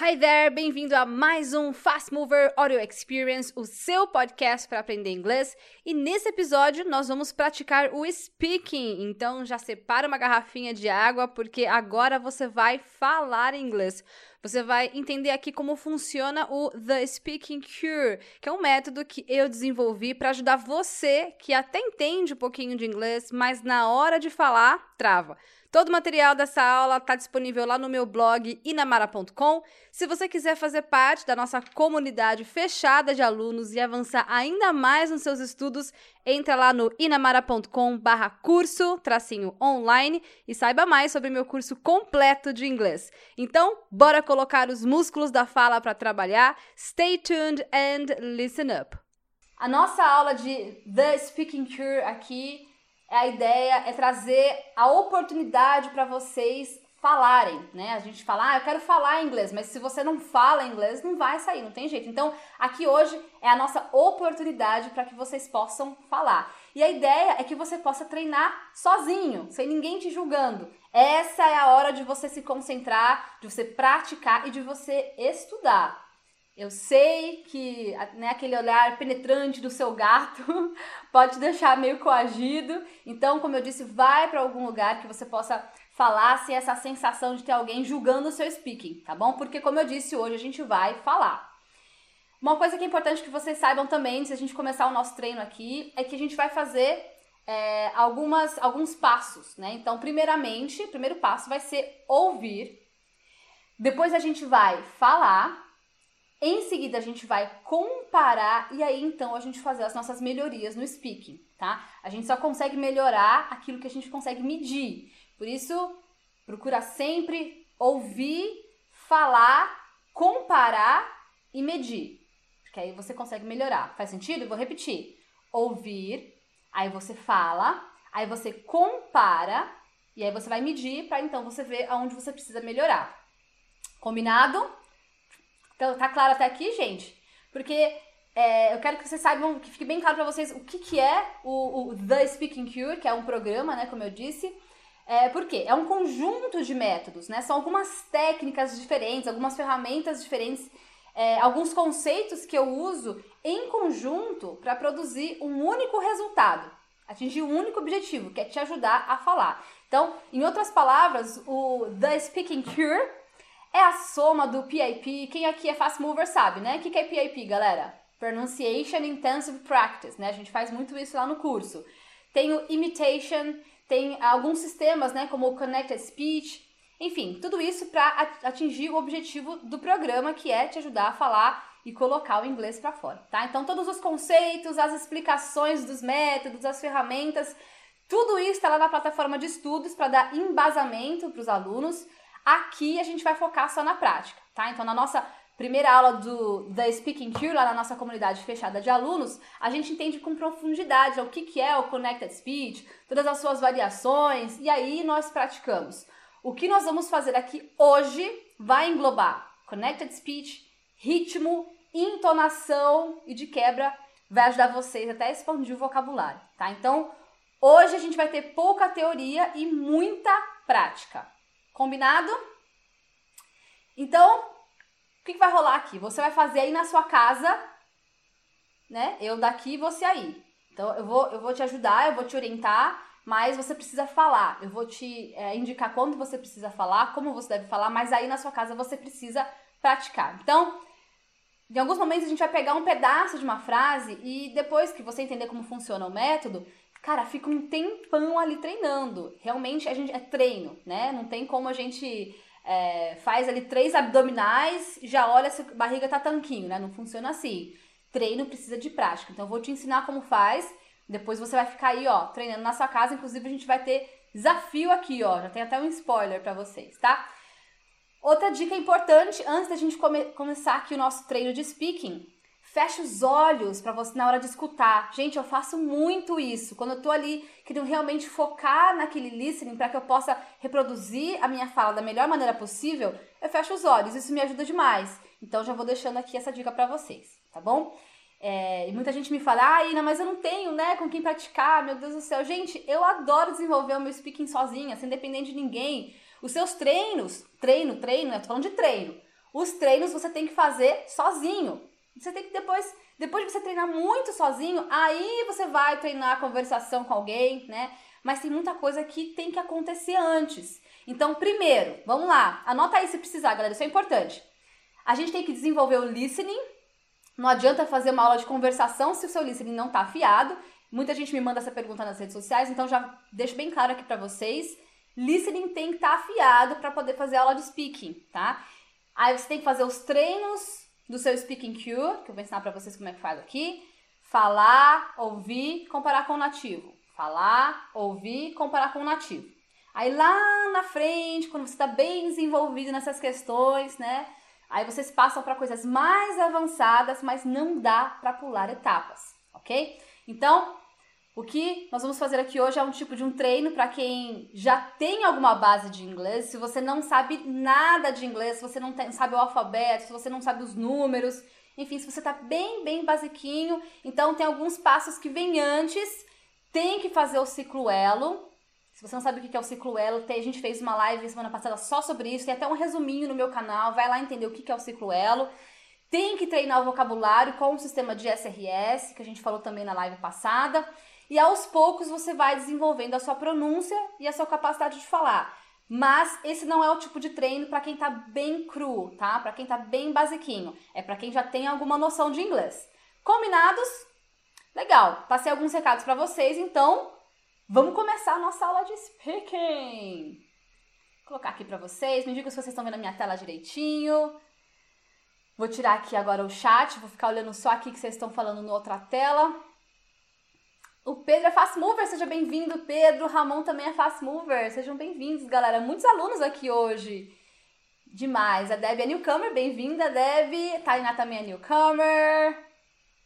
Hi there, bem-vindo a mais um Fast Mover Audio Experience, o seu podcast para aprender inglês. E nesse episódio nós vamos praticar o speaking. Então já separa uma garrafinha de água porque agora você vai falar inglês. Você vai entender aqui como funciona o The Speaking Cure, que é um método que eu desenvolvi para ajudar você que até entende um pouquinho de inglês, mas na hora de falar, trava. Todo o material dessa aula está disponível lá no meu blog inamara.com. Se você quiser fazer parte da nossa comunidade fechada de alunos e avançar ainda mais nos seus estudos, entra lá no inamara.com barra curso, tracinho online e saiba mais sobre meu curso completo de inglês. Então, bora colocar os músculos da fala para trabalhar. Stay tuned and listen up. A nossa aula de The Speaking Cure aqui a ideia é trazer a oportunidade para vocês falarem, né? A gente fala, ah, eu quero falar inglês, mas se você não fala inglês, não vai sair, não tem jeito. Então, aqui hoje é a nossa oportunidade para que vocês possam falar. E a ideia é que você possa treinar sozinho, sem ninguém te julgando. Essa é a hora de você se concentrar, de você praticar e de você estudar. Eu sei que né, aquele olhar penetrante do seu gato pode te deixar meio coagido. Então, como eu disse, vai para algum lugar que você possa falar sem essa sensação de ter alguém julgando o seu speaking, tá bom? Porque, como eu disse, hoje a gente vai falar. Uma coisa que é importante que vocês saibam também, se a gente começar o nosso treino aqui, é que a gente vai fazer é, algumas, alguns passos, né? Então, primeiramente, o primeiro passo vai ser ouvir. Depois a gente vai falar em seguida, a gente vai comparar e aí então a gente fazer as nossas melhorias no speaking, tá? A gente só consegue melhorar aquilo que a gente consegue medir. Por isso, procura sempre ouvir, falar, comparar e medir. Porque aí você consegue melhorar. Faz sentido? Vou repetir. Ouvir, aí você fala, aí você compara e aí você vai medir para então você ver aonde você precisa melhorar. Combinado? Então, tá claro até aqui, gente? Porque é, eu quero que vocês saibam, que fique bem claro para vocês o que, que é o, o, The Speaking Cure, que é um programa, né, como eu disse. É, por quê? É um conjunto de métodos, né? São algumas técnicas diferentes, algumas ferramentas diferentes, é, alguns conceitos que eu uso em conjunto para produzir um único resultado, atingir um único objetivo, que é te ajudar a falar. Então, em outras palavras, o The Speaking Cure é a soma do PIP. Quem aqui é fast mover sabe, né? O que, é PIP, galera? Pronunciation Intensive Practice, né? A gente faz muito isso lá no curso. Tem o imitation, tem alguns sistemas, né, como o Connected Speech. Enfim, tudo isso para atingir o objetivo do programa, que é te ajudar a falar e colocar o inglês para fora, tá? Então, todos os conceitos, as explicações dos métodos, as ferramentas, tudo isso está lá na plataforma de estudos para dar embasamento para os alunos Aqui a gente vai focar só na prática, tá? Então, na nossa primeira aula do The Speaking Cure, lá na nossa comunidade fechada de alunos, a gente entende com profundidade o que, que é o Connected Speech, todas as suas variações, e aí nós praticamos. O que nós vamos fazer aqui hoje vai englobar Connected Speech, ritmo, entonação e de quebra vai ajudar vocês até a expandir o vocabulário, tá? Então, hoje a gente vai ter pouca teoria e muita prática. Combinado? Então, o que, que vai rolar aqui? Você vai fazer aí na sua casa, né? Eu daqui você aí. Então, eu vou, eu vou te ajudar, eu vou te orientar, mas você precisa falar. Eu vou te é, indicar quando você precisa falar, como você deve falar, mas aí na sua casa você precisa praticar. Então, em alguns momentos a gente vai pegar um pedaço de uma frase e depois que você entender como funciona o método, cara, fica um tempão ali treinando. Realmente a gente é treino, né? Não tem como a gente é, faz ali três abdominais já olha se a barriga tá tanquinho, né? Não funciona assim. Treino precisa de prática. Então eu vou te ensinar como faz. Depois você vai ficar aí, ó, treinando na sua casa. Inclusive a gente vai ter desafio aqui, ó. Já tem até um spoiler para vocês, tá? Outra dica importante antes da gente come começar aqui o nosso treino de speaking Feche os olhos para você na hora de escutar. Gente, eu faço muito isso. Quando eu tô ali querendo realmente focar naquele listening para que eu possa reproduzir a minha fala da melhor maneira possível, eu fecho os olhos. Isso me ajuda demais. Então já vou deixando aqui essa dica para vocês, tá bom? É, e muita gente me fala, ah, Ina, mas eu não tenho, né, com quem praticar, meu Deus do céu. Gente, eu adoro desenvolver o meu speaking sozinha, sem depender de ninguém. Os seus treinos, treino, treino, eu tô falando de treino. Os treinos você tem que fazer sozinho. Você tem que depois, depois de você treinar muito sozinho, aí você vai treinar a conversação com alguém, né? Mas tem muita coisa que tem que acontecer antes. Então, primeiro, vamos lá, anota aí se precisar, galera, isso é importante. A gente tem que desenvolver o listening. Não adianta fazer uma aula de conversação se o seu listening não tá afiado. Muita gente me manda essa pergunta nas redes sociais, então já deixo bem claro aqui para vocês. Listening tem que estar tá afiado para poder fazer aula de speaking, tá? Aí você tem que fazer os treinos do seu speaking cue, que eu vou ensinar para vocês como é que faz aqui. Falar, ouvir, comparar com o nativo. Falar, ouvir, comparar com o nativo. Aí lá na frente, quando você está bem desenvolvido nessas questões, né? Aí vocês passam para coisas mais avançadas, mas não dá para pular etapas, ok? Então, o que nós vamos fazer aqui hoje é um tipo de um treino para quem já tem alguma base de inglês. Se você não sabe nada de inglês, se você não tem, sabe o alfabeto, se você não sabe os números, enfim, se você está bem, bem basiquinho, então tem alguns passos que vêm antes. Tem que fazer o ciclo elo, se você não sabe o que é o ciclo elo, a gente fez uma live semana passada só sobre isso, tem até um resuminho no meu canal, vai lá entender o que é o ciclo elo. Tem que treinar o vocabulário com o sistema de SRS, que a gente falou também na live passada. E aos poucos você vai desenvolvendo a sua pronúncia e a sua capacidade de falar. Mas esse não é o tipo de treino para quem tá bem cru, tá? Para quem tá bem basiquinho. É para quem já tem alguma noção de inglês. Combinados? Legal. Passei alguns recados para vocês, então Vamos começar a nossa aula de speaking. Vou colocar aqui para vocês, me digam se vocês estão vendo a minha tela direitinho. Vou tirar aqui agora o chat, vou ficar olhando só aqui que vocês estão falando na outra tela. O Pedro é Fast Mover, seja bem-vindo, Pedro. O Ramon também é Fast Mover, sejam bem-vindos, galera. Muitos alunos aqui hoje. Demais. A Deb é newcomer, bem-vinda, Deb. Tainá também é newcomer.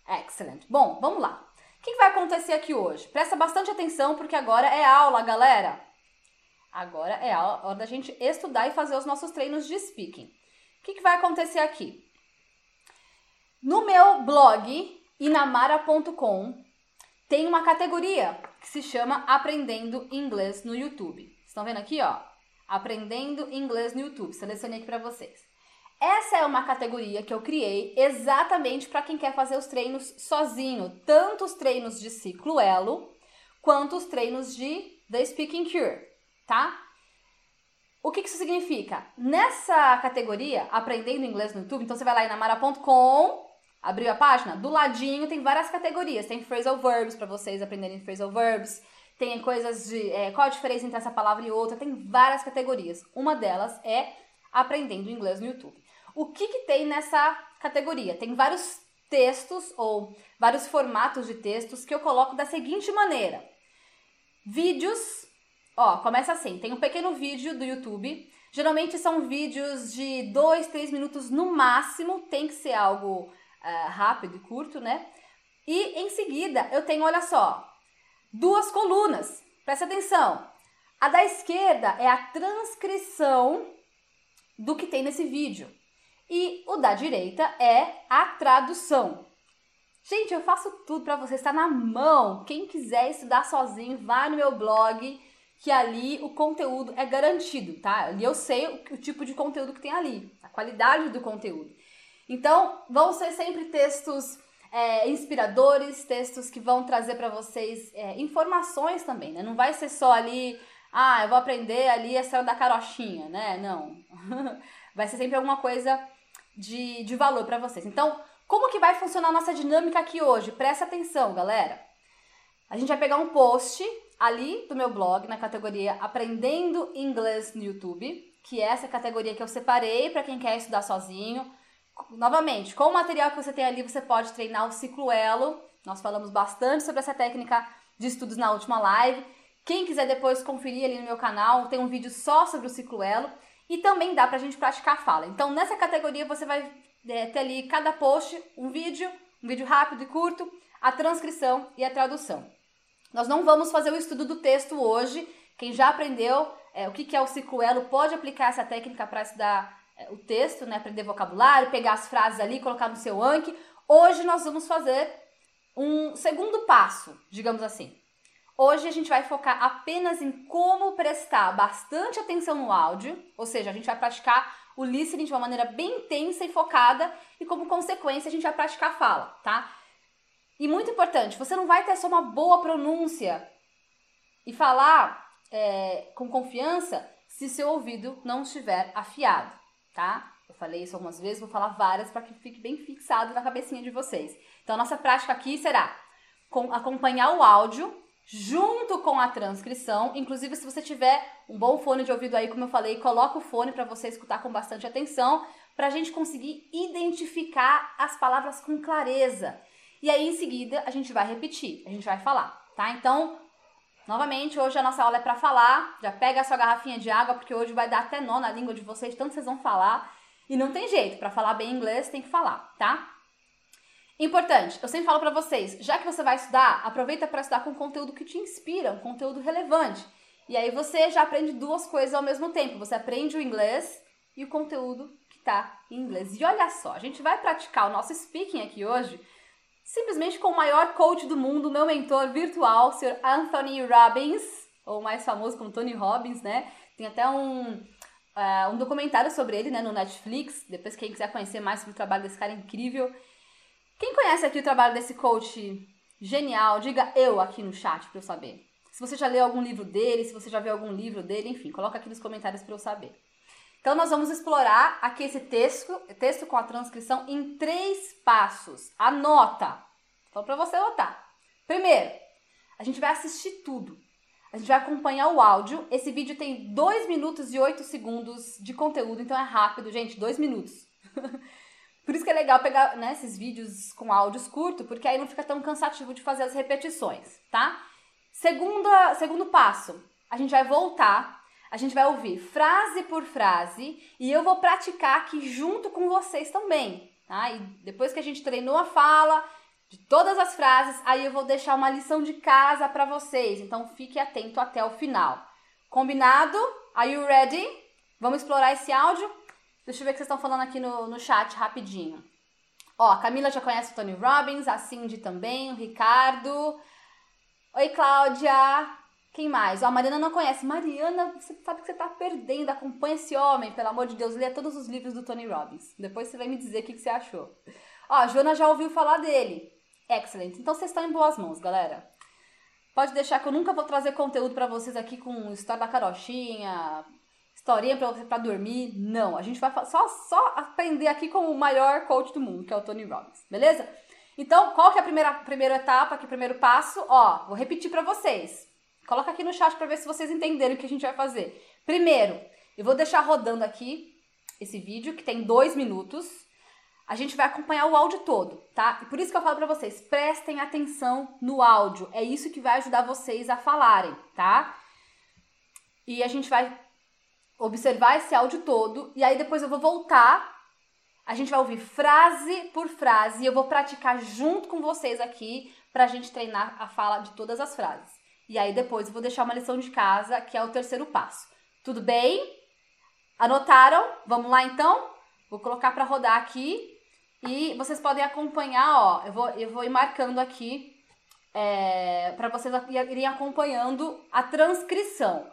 Excellent. Bom, vamos lá. O que vai acontecer aqui hoje? Presta bastante atenção porque agora é aula, galera. Agora é a hora da gente estudar e fazer os nossos treinos de speaking. O que, vai acontecer aqui? No meu blog, inamara.com, tem uma categoria que se chama Aprendendo Inglês no YouTube. Estão vendo aqui, ó? Aprendendo Inglês no YouTube. Selecionei aqui para vocês. Essa é uma categoria que eu criei exatamente para quem quer fazer os treinos sozinho, tanto os treinos de ciclo elo quanto os treinos de The Speaking Cure, tá? O que, isso significa? Nessa categoria, aprendendo inglês no YouTube, então você vai lá em namara.com, abriu a página, do ladinho tem várias categorias. Tem phrasal verbs para vocês aprenderem phrasal verbs, tem coisas de é, qual a diferença entre essa palavra e outra, tem várias categorias. Uma delas é aprendendo inglês no YouTube. O que, que tem nessa categoria? Tem vários textos ou vários formatos de textos que eu coloco da seguinte maneira: vídeos. Ó, começa assim: tem um pequeno vídeo do YouTube. Geralmente são vídeos de 2, 3 minutos no máximo, tem que ser algo uh, rápido e curto, né? E em seguida eu tenho, olha só, duas colunas. Presta atenção. A da esquerda é a transcrição do que tem nesse vídeo. E o da direita é a tradução. Gente, eu faço tudo para você, está na mão. Quem quiser estudar sozinho, vai no meu blog, que ali o conteúdo é garantido, tá? Ali eu sei o, o tipo de conteúdo que tem ali, a qualidade do conteúdo. Então, vão ser sempre textos é, inspiradores, textos que vão trazer para vocês é, informações também, né? Não vai ser só ali, ah, eu vou aprender ali a história da carochinha, né? Não. vai ser sempre alguma coisa de, de valor para vocês. Então, como que vai funcionar a nossa dinâmica aqui hoje? Presta atenção, galera. A gente vai pegar um post ali do meu blog, na categoria Aprendendo Inglês no YouTube, que é essa categoria que eu separei para quem quer estudar sozinho. Novamente, com o material que você tem ali, você pode treinar o ciclo elo. Nós falamos bastante sobre essa técnica de estudos na última live. Quem quiser depois conferir ali no meu canal, tem um vídeo só sobre o ciclo elo. E também dá pra gente praticar a fala. Então, nessa categoria, você vai é, ter ali cada post, um vídeo, um vídeo rápido e curto, a transcrição e a tradução. Nós não vamos fazer o estudo do texto hoje. Quem já aprendeu é, o que, é o ciclo elo pode aplicar essa técnica para estudar o texto, né? aprender vocabulário, pegar as frases ali, colocar no seu Anki. Hoje nós vamos fazer um segundo passo, digamos assim. Hoje a gente vai focar apenas em como prestar bastante atenção no áudio, ou seja, a gente vai praticar o listening de uma maneira bem intensa e focada e como consequência a gente vai praticar a fala, tá? E muito importante, você não vai ter só uma boa pronúncia e falar é, com confiança se seu ouvido não estiver afiado, tá? Eu falei isso algumas vezes, vou falar várias para que fique bem fixado na cabecinha de vocês. Então, a nossa prática aqui será acompanhar o áudio junto com a transcrição. Inclusive, se você tiver um bom fone de ouvido aí, como eu falei, coloca o fone para você escutar com bastante atenção, para a gente conseguir identificar as palavras com clareza. E aí, em seguida, a gente vai repetir, a gente vai falar, tá? Então, novamente, hoje a nossa aula é para falar. Já pega a sua garrafinha de água, porque hoje vai dar até nó na língua de vocês, tanto vocês vão falar. E não tem jeito, para falar bem inglês tem que falar, tá? Importante, eu sempre falo para vocês, já que você vai estudar, aproveita para estudar com conteúdo que te inspira, um conteúdo relevante. E aí você já aprende duas coisas ao mesmo tempo. Você aprende o inglês e o conteúdo que está em inglês. E olha só, a gente vai praticar o nosso speaking aqui hoje simplesmente com o maior coach do mundo, meu mentor virtual, o Sr. Anthony Robbins, ou mais famoso como Tony Robbins, né? Tem até um, uh, um documentário sobre ele né, no Netflix. Depois, quem quiser conhecer mais sobre o trabalho desse cara é incrível. Quem conhece aqui o trabalho desse coach genial, diga eu aqui no chat para eu saber. Se você já leu algum livro dele, se você já viu algum livro dele, enfim, coloca aqui nos comentários para eu saber. Então, nós vamos explorar aqui esse texto, texto com a transcrição em três passos. Anota! Então, para você anotar. Primeiro, a gente vai assistir tudo. A gente vai acompanhar o áudio. Esse vídeo tem 2 minutos e 8 segundos de conteúdo, então é rápido, gente, 2 minutos. Por isso que é legal pegar né, esses vídeos com áudios curtos, porque aí não fica tão cansativo de fazer as repetições, tá? Segunda, segundo passo, a gente vai voltar a gente vai ouvir frase por frase e eu vou praticar aqui junto com vocês também, tá? E depois que a gente treinou a fala de todas as frases, aí eu vou deixar uma lição de casa para vocês. Então fique atento até o final. Combinado? Are you ready? Vamos explorar esse áudio? Deixa eu ver o que vocês estão falando aqui no, no chat rapidinho. Ó, a Camila já conhece o Tony Robbins, a Cindy também, o Ricardo. Oi, Cláudia. Quem mais? Ó, a Mariana não conhece. Mariana, você sabe que você tá perdendo. Acompanha esse homem, pelo amor de Deus. Lê todos os livros do Tony Robbins. Depois você vai me dizer o que, que você achou. Ó, a Joana já ouviu falar dele. Excellent. Então vocês estão em boas mãos, galera. Pode deixar que eu nunca vou trazer conteúdo para vocês aqui com história da carochinha, historinha pra você pra dormir. Não, a gente vai só, só aprender aqui com o maior coach do mundo, que é o Tony Robbins. Beleza? Então, qual que é a primeira, primeira etapa, aqui, primeiro passo? Ó, vou repetir para vocês. Coloca aqui no chat para ver se vocês entenderam o que a gente vai fazer. Primeiro, eu vou deixar rodando aqui esse vídeo, que tem dois minutos. A gente vai acompanhar o áudio todo, tá? E por isso que eu falo para vocês, prestem atenção no áudio. É isso que vai ajudar vocês a falarem, tá? E a gente vai observar esse áudio todo e aí depois eu vou voltar. A gente vai ouvir frase por frase e eu vou praticar junto com vocês aqui pra gente treinar a fala de todas as frases. E aí depois eu vou deixar uma lição de casa, que é o terceiro passo. Tudo bem? Anotaram? Vamos lá então? Vou colocar para rodar aqui e vocês podem acompanhar, ó. Eu vou, eu vou ir marcando aqui é, para vocês irem acompanhando a transcrição.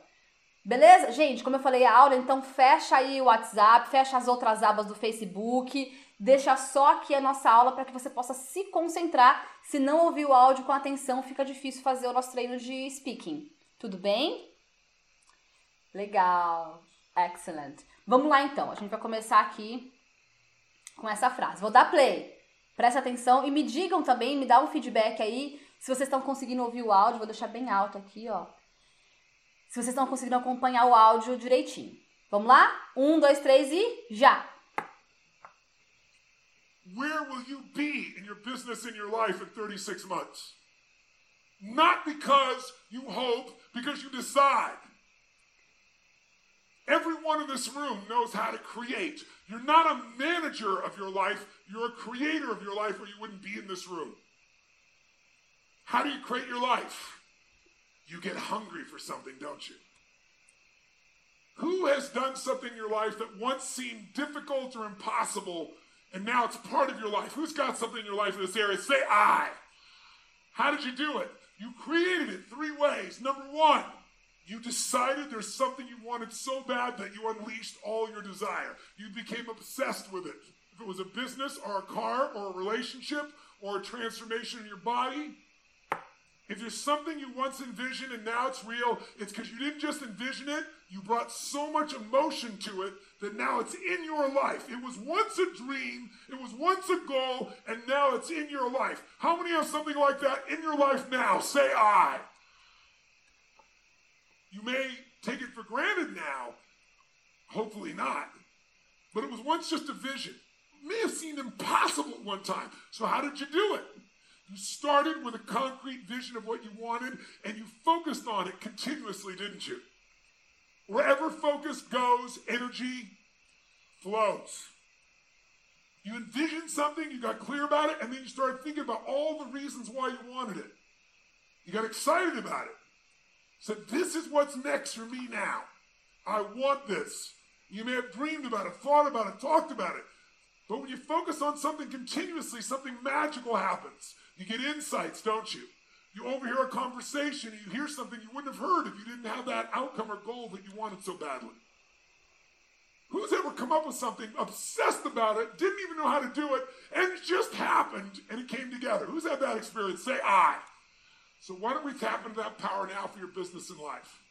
Beleza? Gente, como eu falei a aula, então fecha aí o WhatsApp, fecha as outras abas do Facebook, deixa só aqui a nossa aula para que você possa se concentrar. Se não ouvir o áudio com atenção, fica difícil fazer o nosso treino de speaking. Tudo bem? Legal. Excellent. Vamos lá então. A gente vai começar aqui com essa frase. Vou dar play. Presta atenção e me digam também, me dá um feedback aí se vocês estão conseguindo ouvir o áudio. Vou deixar bem alto aqui, ó. Se vocês estão conseguindo acompanhar o áudio direitinho. Vamos lá? Um, dois, três e já! Where will you be in your business in your life in 36 months? Not because you hope, because you decide. Everyone in this room knows how to create. You're not a manager of your life, you're a creator of your life, or you wouldn't be in this room. How do you create your life? You get hungry for something, don't you? Who has done something in your life that once seemed difficult or impossible and now it's part of your life. Who's got something in your life in this area? Say I. How did you do it? You created it three ways. Number one, You decided there's something you wanted so bad that you unleashed all your desire. You became obsessed with it. If it was a business or a car or a relationship or a transformation in your body, if there's something you once envisioned and now it's real, it's because you didn't just envision it, you brought so much emotion to it that now it's in your life. It was once a dream, it was once a goal, and now it's in your life. How many have something like that in your life now? Say I. You may take it for granted now, hopefully not, but it was once just a vision. It may have seemed impossible at one time. So, how did you do it? You started with a concrete vision of what you wanted and you focused on it continuously, didn't you? Wherever focus goes, energy flows. You envisioned something, you got clear about it, and then you started thinking about all the reasons why you wanted it. You got excited about it. Said, This is what's next for me now. I want this. You may have dreamed about it, thought about it, talked about it. But when you focus on something continuously, something magical happens. You get insights, don't you? You overhear a conversation, you hear something you wouldn't have heard if you didn't have that outcome or goal that you wanted so badly. Who's ever come up with something, obsessed about it, didn't even know how to do it, and it just happened and it came together? Who's had that experience? Say I. So why don't we tap into that power now for your business and life?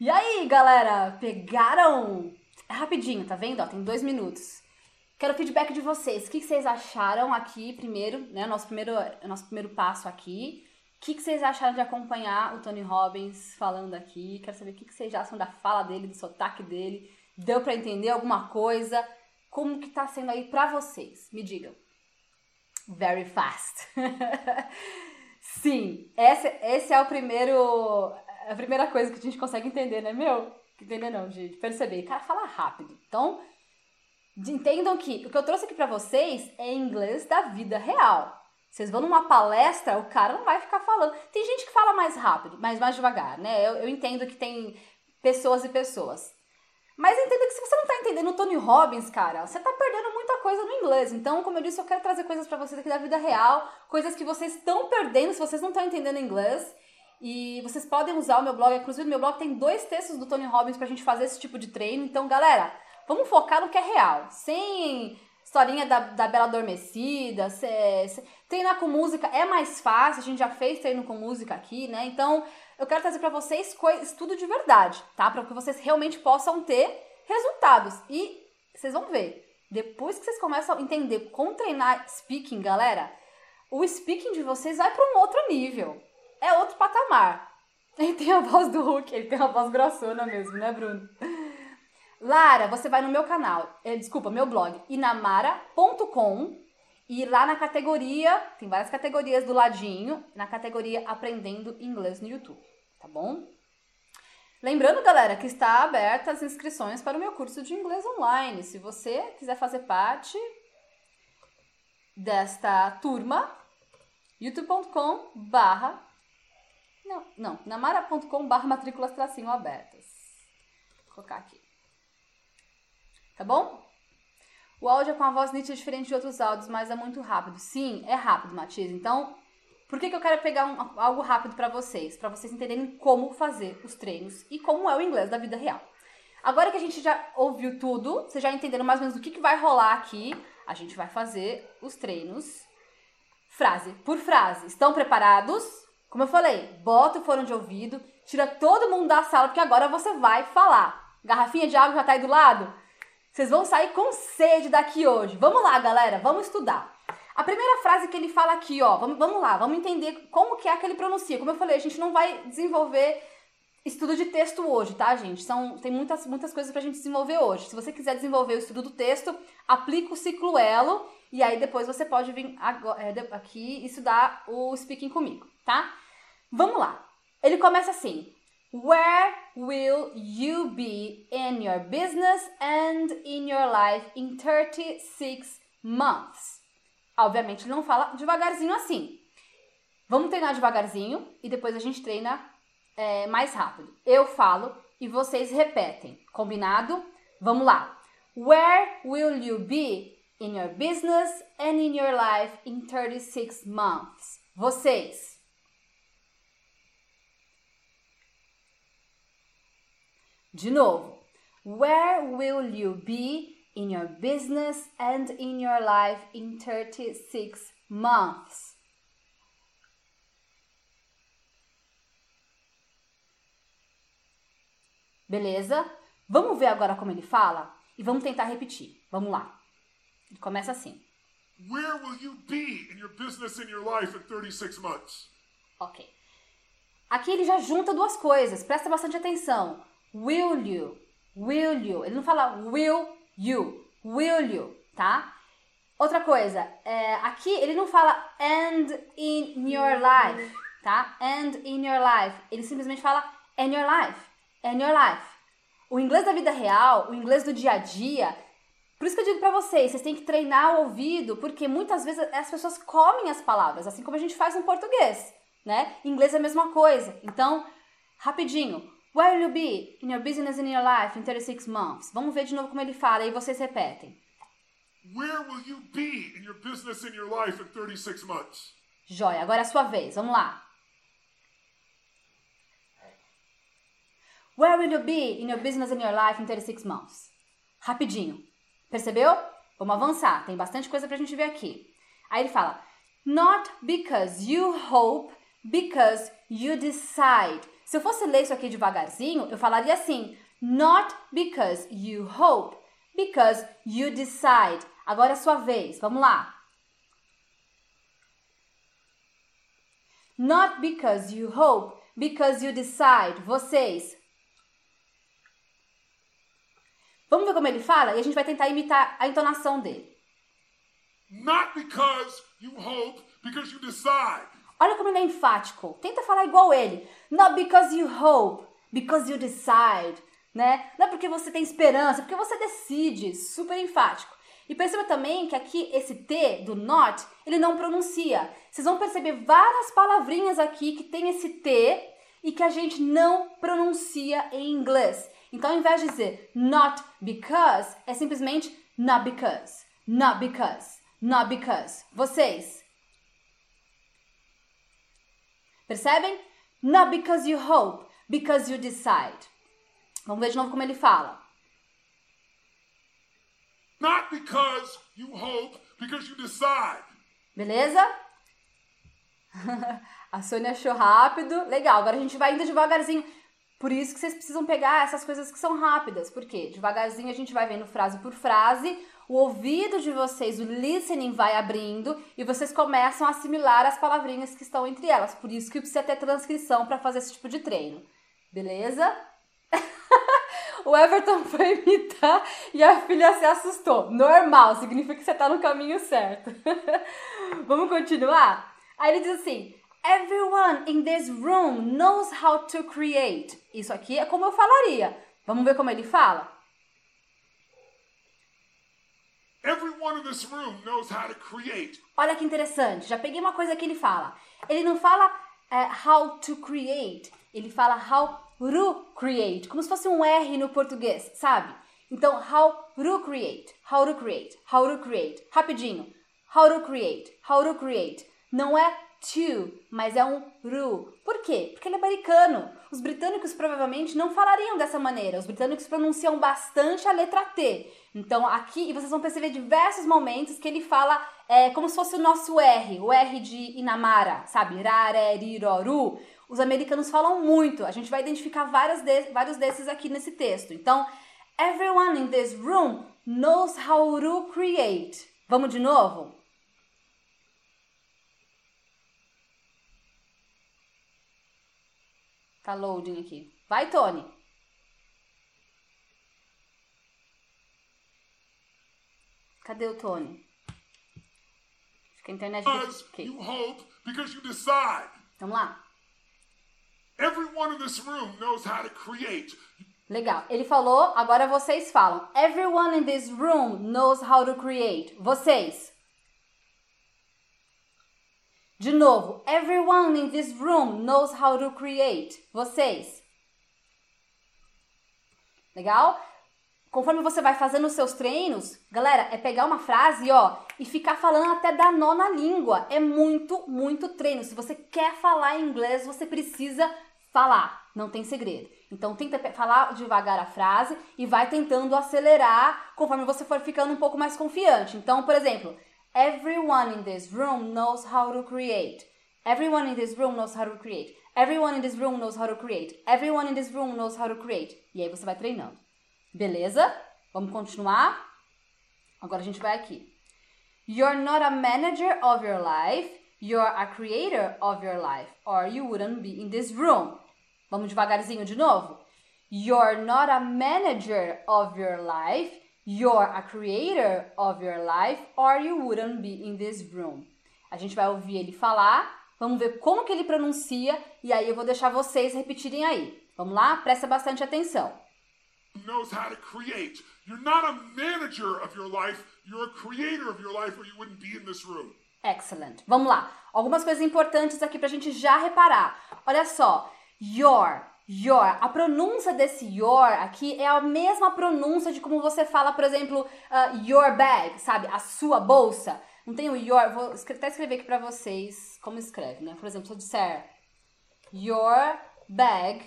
E aí, galera? Pegaram? Rapidinho, tá vendo? Ó, tem dois minutos. Quero feedback de vocês. O que vocês acharam aqui primeiro, né? Nosso primeiro, nosso primeiro passo aqui. O que vocês acharam de acompanhar o Tony Robbins falando aqui? Quero saber o que vocês acham da fala dele, do sotaque dele. Deu para entender alguma coisa? Como que tá sendo aí para vocês? Me digam. Very fast. Sim, esse, esse é o primeiro. A primeira coisa que a gente consegue entender, né, meu? Entender não, gente. Perceber. O cara fala rápido. Então, entendam que o que eu trouxe aqui para vocês é inglês da vida real. Vocês vão numa palestra, o cara não vai ficar falando. Tem gente que fala mais rápido, mas mais devagar, né? Eu, eu entendo que tem pessoas e pessoas. Mas entenda que se você não tá entendendo o Tony Robbins, cara, você tá perdendo muita coisa no inglês. Então, como eu disse, eu quero trazer coisas para vocês aqui da vida real, coisas que vocês estão perdendo se vocês não estão entendendo inglês. E vocês podem usar o meu blog, inclusive meu blog tem dois textos do Tony Robbins pra gente fazer esse tipo de treino. Então, galera, vamos focar no que é real, sem historinha da, da Bela Adormecida, cê, cê, treinar com música é mais fácil, a gente já fez treino com música aqui, né? Então, eu quero trazer para vocês estudo de verdade, tá? Para que vocês realmente possam ter resultados. E vocês vão ver, depois que vocês começam a entender como treinar speaking, galera, o speaking de vocês vai para um outro nível. É outro patamar. Ele tem a voz do Hulk, ele tem a voz grossona mesmo, né, Bruno? Lara, você vai no meu canal, é, desculpa, meu blog, inamara.com e lá na categoria, tem várias categorias do ladinho, na categoria Aprendendo Inglês no YouTube, tá bom? Lembrando, galera, que está aberta as inscrições para o meu curso de inglês online. Se você quiser fazer parte desta turma, youtube.com barra não, não, namara.com barra matrículas tracinho abertas. Vou colocar aqui. Tá bom? O áudio é com a voz nítida diferente de outros áudios, mas é muito rápido. Sim, é rápido, Matias. Então, por que, que eu quero pegar um, algo rápido para vocês? Para vocês entenderem como fazer os treinos e como é o inglês da vida real. Agora que a gente já ouviu tudo, vocês já entenderam mais ou menos o que, que vai rolar aqui, a gente vai fazer os treinos frase por frase. Estão preparados? Como eu falei, bota o fone de ouvido, tira todo mundo da sala, porque agora você vai falar. Garrafinha de água já tá aí do lado? Vocês vão sair com sede daqui hoje. Vamos lá, galera, vamos estudar. A primeira frase que ele fala aqui, ó, vamos, vamos lá, vamos entender como que é que ele pronuncia. Como eu falei, a gente não vai desenvolver estudo de texto hoje, tá, gente? São, tem muitas, muitas coisas pra gente desenvolver hoje. Se você quiser desenvolver o estudo do texto, aplica o ciclo Elo e aí depois você pode vir é, aqui e estudar o speaking comigo, tá? Vamos lá. Ele começa assim: Where will you be in your business and in your life in 36 months? Obviamente não fala devagarzinho assim. Vamos treinar devagarzinho e depois a gente treina é, mais rápido. Eu falo e vocês repetem. Combinado? Vamos lá. Where will you be in your business and in your life in 36 months? Vocês. De novo. Where will you be in your business and in your life in 36 months? Beleza? Vamos ver agora como ele fala e vamos tentar repetir. Vamos lá. Ele começa assim. Where will you be in your business and your life in 36 months? Ok. Aqui ele já junta duas coisas. Presta bastante atenção. Will you? Will you? Ele não fala will you. Will you, tá? Outra coisa, é, aqui ele não fala and in your life, tá? And in your life. Ele simplesmente fala in your life. In your life. O inglês da vida real, o inglês do dia a dia, por isso que eu digo para vocês, vocês têm que treinar o ouvido, porque muitas vezes as pessoas comem as palavras, assim como a gente faz no português, né? Inglês é a mesma coisa. Então, rapidinho. Where will you be in your business and in your life in 36 months? Vamos ver de novo como ele fala e vocês repetem. Where will you be in your business and your life in 36 months? Joia, agora é a sua vez. Vamos lá. Where will you be in your business and your life in 36 months? Rapidinho. Percebeu? Vamos avançar. Tem bastante coisa pra gente ver aqui. Aí ele fala: Not because you hope, because you decide. Se eu fosse ler isso aqui devagarzinho, eu falaria assim: Not because you hope, because you decide. Agora é a sua vez. Vamos lá. Not because you hope, because you decide. Vocês. Vamos ver como ele fala e a gente vai tentar imitar a entonação dele. Not because you hope, because you decide. Olha como ele é enfático. Tenta falar igual ele. Not because you hope, because you decide, né? Não é porque você tem esperança, é porque você decide. Super enfático. E perceba também que aqui esse T do not, ele não pronuncia. Vocês vão perceber várias palavrinhas aqui que tem esse T e que a gente não pronuncia em inglês. Então, ao invés de dizer not because, é simplesmente not because, not because, not because. Vocês percebem? Not because you hope, because you decide. Vamos ver de novo como ele fala. Not because you hope, because you decide. Beleza? a Sônia achou rápido. Legal, agora a gente vai indo devagarzinho. Por isso que vocês precisam pegar essas coisas que são rápidas. Por quê? Devagarzinho a gente vai vendo frase por frase, o ouvido de vocês, o listening vai abrindo e vocês começam a assimilar as palavrinhas que estão entre elas. Por isso que precisa ter transcrição para fazer esse tipo de treino. Beleza? o Everton foi imitar e a filha se assustou. Normal, significa que você está no caminho certo. Vamos continuar? Aí ele diz assim: Everyone in this room knows how to create. Isso aqui é como eu falaria. Vamos ver como ele fala? Everyone in this room knows how to create. Olha que interessante. Já peguei uma coisa que ele fala. Ele não fala uh, how to create. Ele fala how to create. Como se fosse um R no português, sabe? Então, how to create. How to create. How to create. Rapidinho. How to create. How to create. Não é to, mas é um ru. Por quê? Porque ele é americano. Os britânicos provavelmente não falariam dessa maneira. Os britânicos pronunciam bastante a letra T. Então aqui, e vocês vão perceber diversos momentos que ele fala é, como se fosse o nosso R, o R de Inamara, sabe? Rareriroru. Os americanos falam muito. A gente vai identificar vários, de, vários desses aqui nesse texto. Então, everyone in this room knows how to create. Vamos de novo? Tá loading aqui. Vai, Tony. Cadê o Tony? Fica a internet you hope, because you decide. Vamos lá. Everyone in this room knows how to create. Legal. Ele falou, agora vocês falam. Everyone in this room knows how to create. Vocês. De novo, everyone in this room knows how to create. Vocês. Legal? Conforme você vai fazendo os seus treinos, galera, é pegar uma frase, ó, e ficar falando até dar nó na língua. É muito, muito treino. Se você quer falar inglês, você precisa falar. Não tem segredo. Então tenta falar devagar a frase e vai tentando acelerar conforme você for ficando um pouco mais confiante. Então, por exemplo, everyone in this room knows how to create. Everyone in this room knows how to create. Everyone in this room knows how to create. Everyone in this room knows how to create. E aí você vai treinando. Beleza? Vamos continuar? Agora a gente vai aqui. You're not a manager of your life. You're a creator of your life. Or you wouldn't be in this room. Vamos devagarzinho de novo? You're not a manager of your life. You're a creator of your life. Or you wouldn't be in this room. A gente vai ouvir ele falar. Vamos ver como que ele pronuncia. E aí eu vou deixar vocês repetirem aí. Vamos lá? Presta bastante atenção. Knows how to create. You're not a manager of your life, you're a creator of your life, or you wouldn't be in this room. Excellent. Vamos lá. Algumas coisas importantes aqui pra gente já reparar. Olha só. Your, your. A pronúncia desse your aqui é a mesma pronúncia de como você fala, por exemplo, uh, your bag, sabe? A sua bolsa. Não tem o your. Vou até escrever aqui pra vocês como escreve, né? Por exemplo, se eu disser your bag,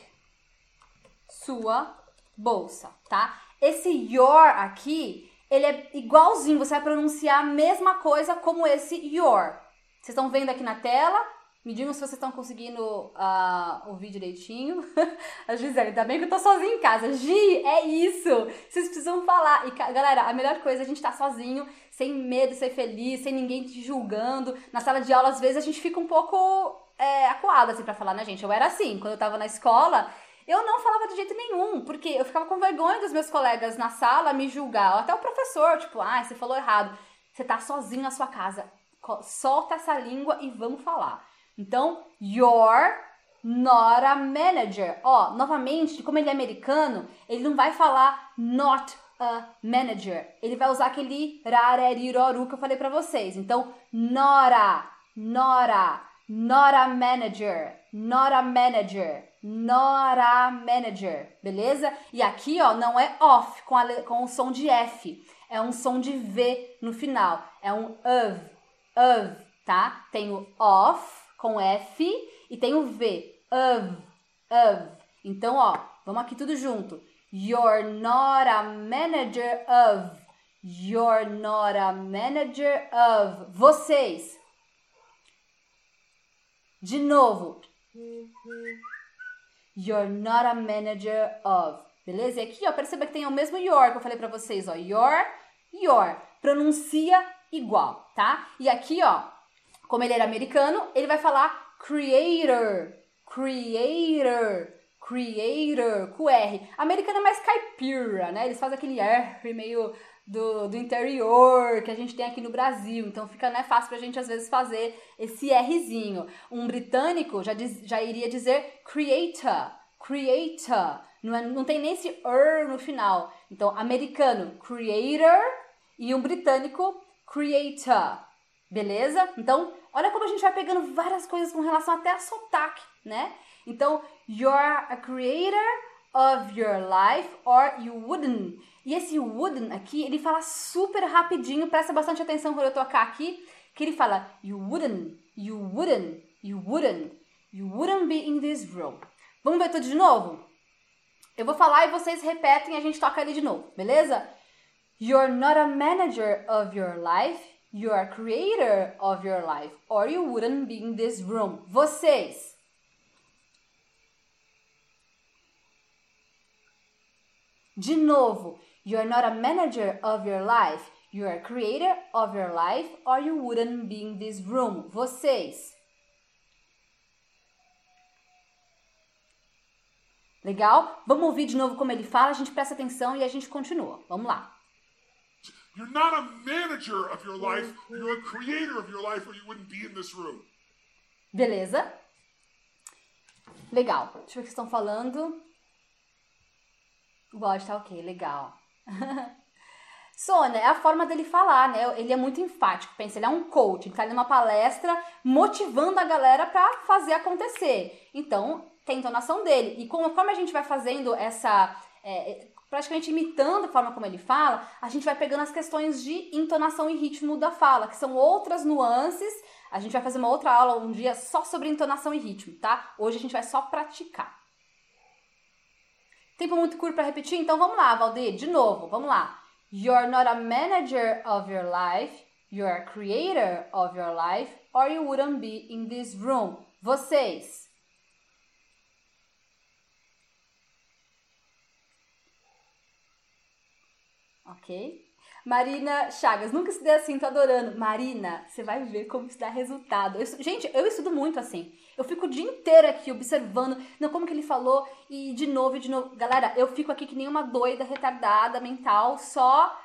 sua bolsa, tá? Esse your aqui, ele é igualzinho, você vai pronunciar a mesma coisa como esse your. Vocês estão vendo aqui na tela? Me digam se vocês estão conseguindo uh, ouvir direitinho. A Gisele, ainda bem que eu tô sozinha em casa. Gi, é isso! Vocês precisam falar. E, galera, a melhor coisa é a gente estar tá sozinho, sem medo, ser feliz, sem ninguém te julgando. Na sala de aula, às vezes, a gente fica um pouco é, acuada, assim, pra falar, né, gente? Eu era assim, quando eu tava na escola, eu não falava de jeito nenhum, porque eu ficava com vergonha dos meus colegas na sala me julgar, até o professor, tipo, ah, você falou errado. Você tá sozinho na sua casa. Solta essa língua e vamos falar. Então, you're not a manager. Ó, novamente, como ele é americano, ele não vai falar not a manager. Ele vai usar aquele rareriroru que eu falei para vocês. Então, nora, nora, not a manager, not a manager not a manager, beleza? E aqui, ó, não é off com, a, com o som de F, é um som de V no final, é um of, of, tá? Tem o off com F e tem o V, of, of. Então, ó, vamos aqui tudo junto. You're not a manager of. You're not a manager of. Vocês. De novo. You're not a manager of. Beleza? E aqui, ó, perceba que tem o mesmo your que eu falei pra vocês, ó. Your, your. Pronuncia igual, tá? E aqui, ó, como ele era americano, ele vai falar creator, creator, creator, com R. Americano é mais caipira, né? Eles fazem aquele R meio do, do interior que a gente tem aqui no Brasil. Então fica né, fácil pra gente às vezes fazer esse Rzinho. Um britânico já, diz, já iria dizer creator, creator. Não, é, não tem nem esse er no final. Então, americano, creator, e um britânico, creator. Beleza? Então, olha como a gente vai pegando várias coisas com relação até a sotaque, né? Então, you're a creator of your life or you wouldn't. E esse wouldn't aqui, ele fala super rapidinho, presta bastante atenção quando eu tocar aqui, que ele fala you wouldn't, you wouldn't, you wouldn't, you wouldn't be in this room. Vamos ver tudo de novo? Eu vou falar e vocês repetem e a gente toca ali de novo, beleza? You're not a manager of your life, you're a creator of your life, or you wouldn't be in this room. Vocês De novo, you're not a manager of your life, you're a creator of your life, or you wouldn't be in this room. Vocês. Legal? Vamos ouvir de novo como ele fala, a gente presta atenção e a gente continua. Vamos lá. You're not a manager of your life, you're a creator of your life, or you wouldn't be in this room. Beleza? Legal. Deixa eu ver o que estão falando. Gosta, ok, legal. Sônia, é a forma dele falar, né? Ele é muito enfático, pensa, ele é um coach, ele tá numa palestra motivando a galera para fazer acontecer. Então, tem a entonação dele. E conforme a gente vai fazendo essa. É, é, praticamente imitando a forma como ele fala, a gente vai pegando as questões de entonação e ritmo da fala, que são outras nuances. A gente vai fazer uma outra aula um dia só sobre entonação e ritmo, tá? Hoje a gente vai só praticar. Tempo muito curto para repetir, então vamos lá, Valdir, de novo, vamos lá. You're not a manager of your life, you're a creator of your life, or you wouldn't be in this room. Vocês. Ok? Marina Chagas, nunca estudei assim, tô adorando. Marina, você vai ver como isso dá resultado. Eu, gente, eu estudo muito assim. Eu fico o dia inteiro aqui observando, não, como que ele falou, e de novo, e de novo. Galera, eu fico aqui que nem uma doida, retardada, mental, só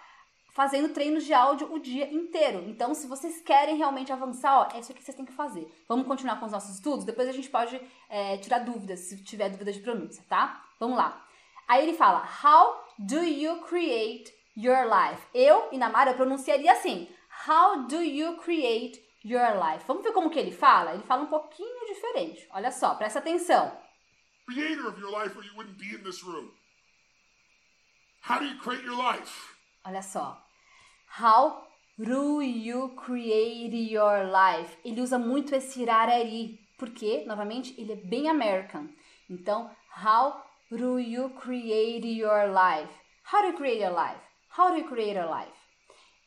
fazendo treinos de áudio o dia inteiro. Então, se vocês querem realmente avançar, ó, é isso que vocês têm que fazer. Vamos continuar com os nossos estudos? Depois a gente pode é, tirar dúvidas, se tiver dúvidas de pronúncia, tá? Vamos lá. Aí ele fala, how do you create your life. Eu e Namara eu pronunciaria assim: How do you create your life? Vamos ver como que ele fala? Ele fala um pouquinho diferente. Olha só, presta atenção. Creator of your life or you wouldn't be in this room. How do you create your life? Olha só. How do you create your life? Ele usa muito esse irarari, porque, novamente, ele é bem American. Então, how do you create your life? How do you create your life? How do you create a life?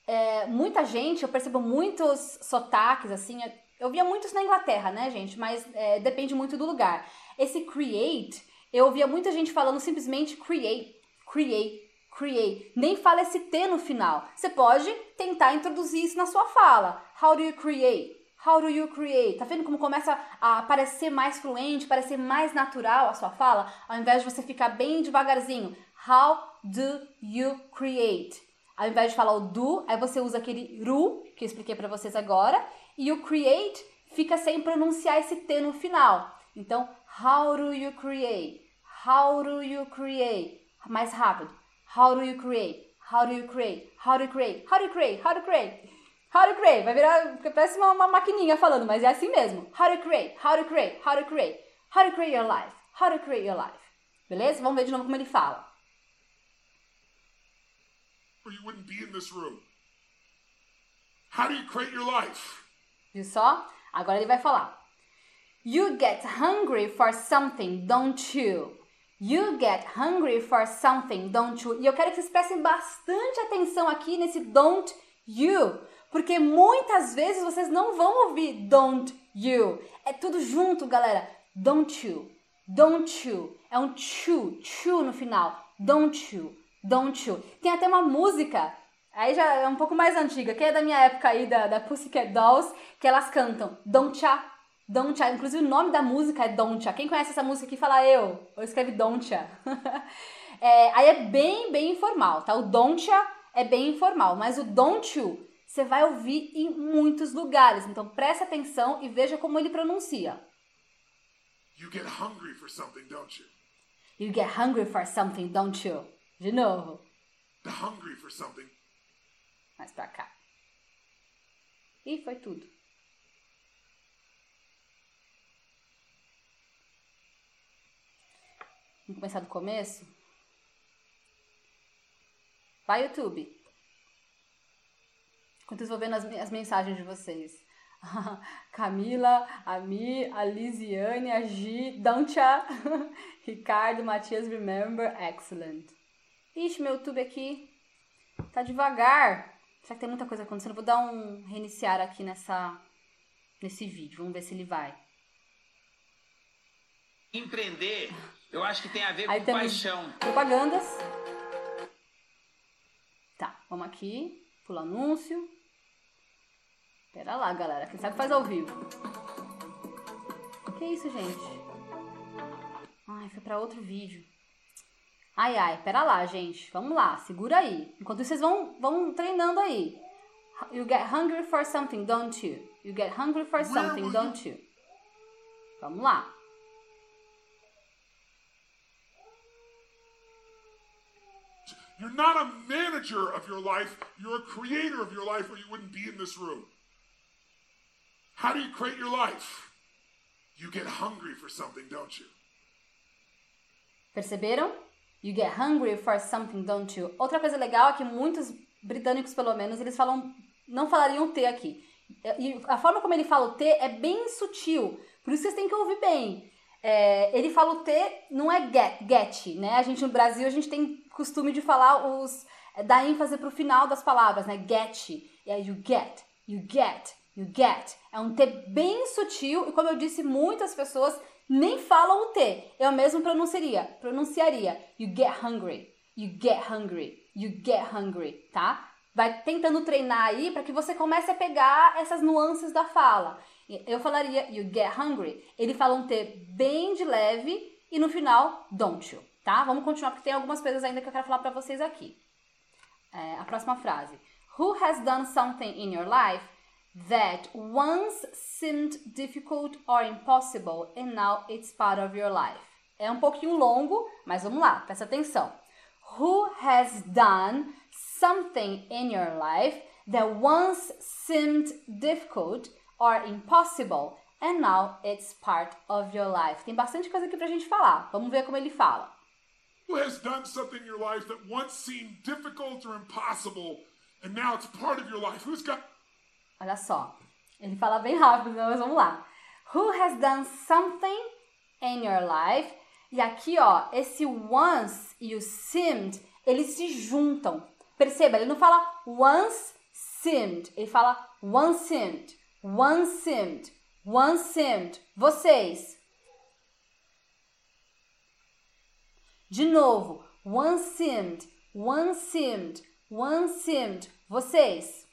É, muita gente, eu percebo muitos sotaques, assim, eu via muitos na Inglaterra, né, gente? Mas é, depende muito do lugar. Esse create, eu ouvia muita gente falando simplesmente create, create, create. Nem fala esse T no final. Você pode tentar introduzir isso na sua fala. How do you create? How do you create? Tá vendo como começa a parecer mais fluente, parecer mais natural a sua fala, ao invés de você ficar bem devagarzinho. How do you create? Ao invés de falar o do, aí você usa aquele ru, que eu expliquei para vocês agora, e o create fica sem pronunciar esse T no final. Então, how do you create? How do you create? Mais rápido. How do you create? How do you create? How do you create? How do you create? How do you create? How do you create? Vai virar, parece uma, uma maquininha falando, mas é assim mesmo. How do you create? How do you create? How do you create? How do you create your life? How do you create your life? Beleza? Vamos ver de novo como ele fala or you wouldn't be in this room. How do you create your life? Viu só? Agora ele vai falar. You get hungry for something, don't you? You get hungry for something, don't you? E eu quero que vocês prestem bastante atenção aqui nesse don't you, porque muitas vezes vocês não vão ouvir don't you. É tudo junto, galera. Don't you, don't you. É um chu, chu no final. Don't you, Don't You. Tem até uma música, aí já é um pouco mais antiga, que é da minha época aí, da, da Pussycat Dolls, que elas cantam Don't Ya, Don't Ya. Inclusive o nome da música é Don't Ya. Quem conhece essa música aqui fala eu, ou escreve Don't Ya. é, aí é bem, bem informal, tá? O Don't Ya é bem informal, mas o Don't You você vai ouvir em muitos lugares. Então preste atenção e veja como ele pronuncia. You get hungry for something, don't you? You get hungry for something, don't you? De novo. Hungry for something. Mais pra cá. E foi tudo. Vamos começar do começo? Vai, YouTube. Enquanto eu vou vendo as, as mensagens de vocês. Camila, a Mi, a Lisiane, a Gi, Dancha, Ricardo, Matias, remember, excellent. Ixi, meu YouTube aqui tá devagar. Será que tem muita coisa acontecendo? Vou dar um reiniciar aqui nessa nesse vídeo. Vamos ver se ele vai. Empreender, eu acho que tem a ver Aí com paixão. Propagandas. Tá, vamos aqui. Pula anúncio. Pera lá, galera. Quem sabe faz ao vivo. Que isso, gente? Ai, foi para outro vídeo. Ai, ai, pera lá, gente. Vamos lá, segura aí. Enquanto vocês vão, vão treinando aí. You get hungry for something, don't you? You get hungry for something, don't you? Vamos lá. You're not a manager of your life, you're a creator of your life, or you wouldn't be in this room. How do you create your life? You get hungry for something, don't you? Perceberam? You get hungry for something, don't you? Outra coisa legal é que muitos britânicos, pelo menos, eles falam, não falariam T aqui. E a forma como ele fala o T é bem sutil, por isso vocês têm que ouvir bem. É, ele fala o T, não é get, get, né? A gente no Brasil, a gente tem costume de falar os... É, dar ênfase pro final das palavras, né? Get, aí you get, you get, you get. É um T bem sutil e como eu disse, muitas pessoas nem falam o T. Eu mesmo pronunciaria, pronunciaria you get hungry, you get hungry, you get hungry, tá? Vai tentando treinar aí para que você comece a pegar essas nuances da fala. Eu falaria you get hungry. Ele fala um T bem de leve e no final don't you, tá? Vamos continuar porque tem algumas coisas ainda que eu quero falar para vocês aqui. É, a próxima frase. Who has done something in your life that once seemed difficult or impossible and now it's part of your life? É um pouquinho longo, mas vamos lá, presta atenção. Who has done something in your life that once seemed difficult or impossible and now it's part of your life. Tem bastante coisa aqui pra gente falar. Vamos ver como ele fala. Who has done something in your life that once seemed difficult or impossible and now it's part of your life? Who's got Olha só. Ele fala bem rápido, mas vamos lá. Who has done something in your life? E aqui, ó, esse once e o seemed, eles se juntam. Perceba, ele não fala once seemed, ele fala once seemed, once seemed, once seemed. Vocês. De novo, once seemed, once seemed, once seemed. Vocês.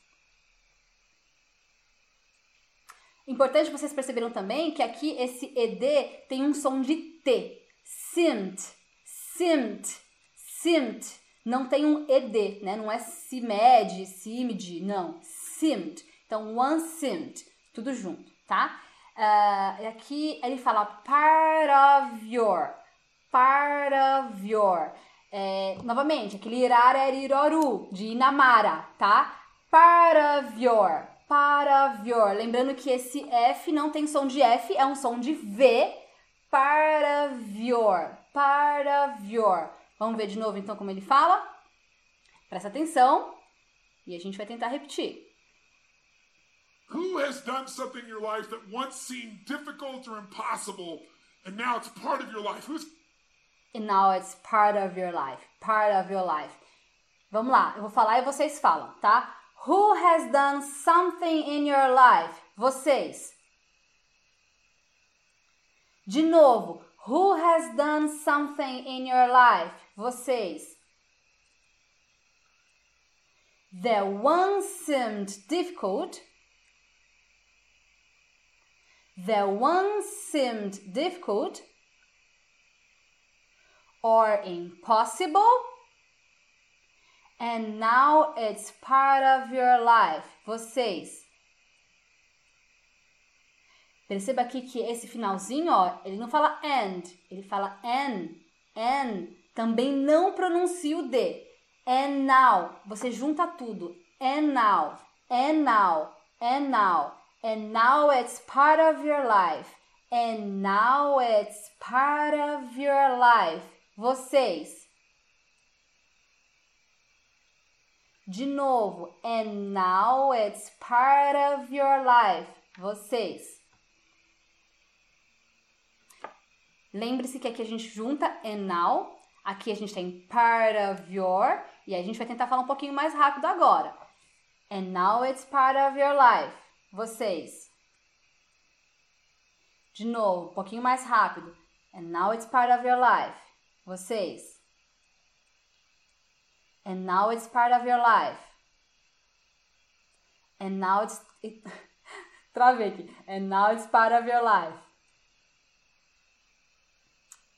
Importante vocês perceberam também que aqui esse ed tem um som de t. Seemed, seemed, seemed não tem um ed, né? Não é simed, simid, não. Seemed. Então, one seemed. Tudo junto, tá? Uh, aqui ele fala part of your. Part of your. É, novamente, aquele irareriroru de Inamara, tá? Part of your. Your. Lembrando que esse F não tem som de F, é um som de V. Of your. Vamos ver de novo então como ele fala? Presta atenção e a gente vai tentar repetir. Who has done something in your life that once seemed difficult or impossible and now it's part of your life? Who's And now it's part of your life. Part of your life. Vamos lá, eu vou falar e vocês falam, tá? Who has done something in your life? Vocês. De novo, who has done something in your life? Vocês. The one seemed difficult. The one seemed difficult or impossible, and now it's part of your life. Vocês. Perceba aqui que esse finalzinho, ó, ele não fala and, ele fala an, an. Também não pronuncia o D. And now, você junta tudo. And now, and now, and now. And now it's part of your life. And now it's part of your life. Vocês. De novo. And now it's part of your life. Vocês. Lembre-se que aqui a gente junta and now Aqui a gente tem part of your, e a gente vai tentar falar um pouquinho mais rápido agora. And now it's part of your life. Vocês. De novo, um pouquinho mais rápido. And now it's part of your life. Vocês. And now it's part of your life. And now it's. It, travei aqui. And now it's part of your life.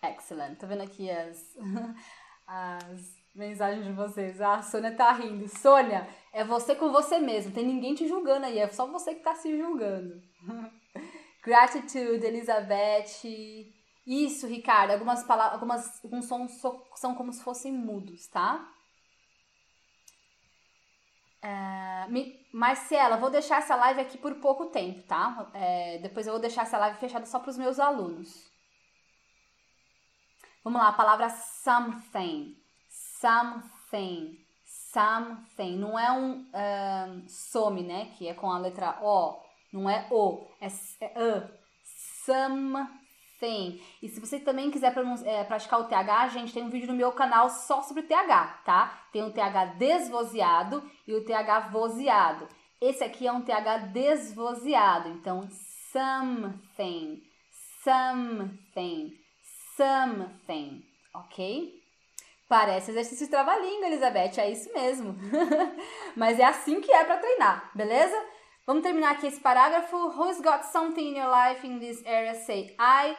Excellent. Tô vendo aqui as, as mensagens de vocês. Ah, a Sônia tá rindo. Sônia, é você com você mesmo. Tem ninguém te julgando aí. É só você que tá se julgando. Gratitude, Elizabeth. Isso, Ricardo. Algumas palavras, algumas, alguns sons são como se fossem mudos, tá? É, Marcela, vou deixar essa live aqui por pouco tempo, tá? É, depois eu vou deixar essa live fechada só para os meus alunos. Vamos lá, a palavra something. Something. Something. Não é um, um some, né? Que é com a letra O. Não é O. É, é uh. Something. E se você também quiser é, praticar o TH, gente, tem um vídeo no meu canal só sobre o TH, tá? Tem o TH desvozeado e o TH vozeado. Esse aqui é um TH desvozeado, então something, something, something, ok? Parece exercício de trava-língua, Elizabeth, é isso mesmo. Mas é assim que é para treinar, beleza? Vamos terminar aqui esse parágrafo. Who's got something in your life in this area? Say I.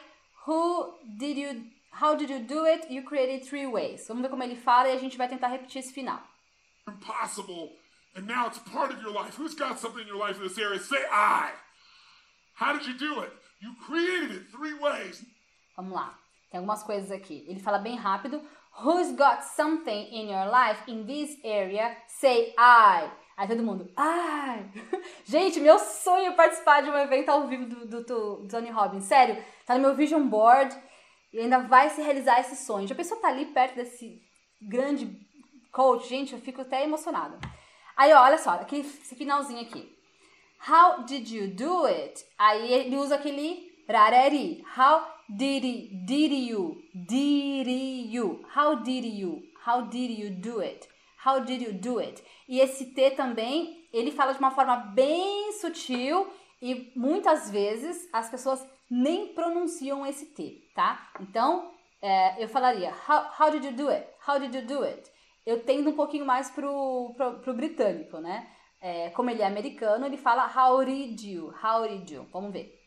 Who did you How did you do it? You created three ways. Vamos ver como ele fala e a gente vai tentar repetir esse final. Impossible. And now it's part of your life. Who's got something in your life in this area? Say I. How did you do it? You created it three ways. Vamos lá. Tem algumas coisas aqui. Ele fala bem rápido. Who's got something in your life in this area? Say I. Aí todo mundo, ai! Gente, meu sonho é participar de um evento ao vivo do, do, do Tony Robbins. Sério, tá no meu vision board e ainda vai se realizar esse sonho. Já pensou tá ali perto desse grande coach? Gente, eu fico até emocionada. Aí, ó, olha só, aqui, esse finalzinho aqui. How did you do it? Aí ele usa aquele rareri. How did, did you? Did you? How did you? How did you do it? How did you do it? E esse T também, ele fala de uma forma bem sutil e muitas vezes as pessoas nem pronunciam esse T, tá? Então, é, eu falaria, how, how did you do it? How did you do it? Eu tendo um pouquinho mais pro, pro, pro britânico, né? É, como ele é americano, ele fala how did you? How did you? Vamos ver.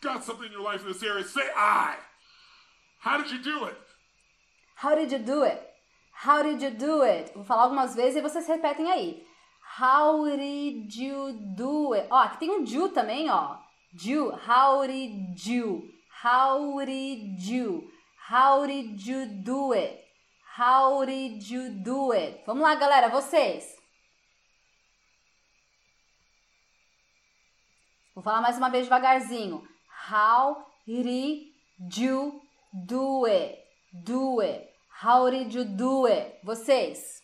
Got something in your life in this area, say I. How did you do it? How did you do it? How did you do it? Vou falar algumas vezes e vocês repetem aí. How did you do it? Ó, aqui tem um do também, ó. Do. How did you? How did you? How did you do it? How did you do it? Vamos lá, galera, vocês. Vou falar mais uma vez devagarzinho. How did you do it? Do it. How did you do it? Vocês.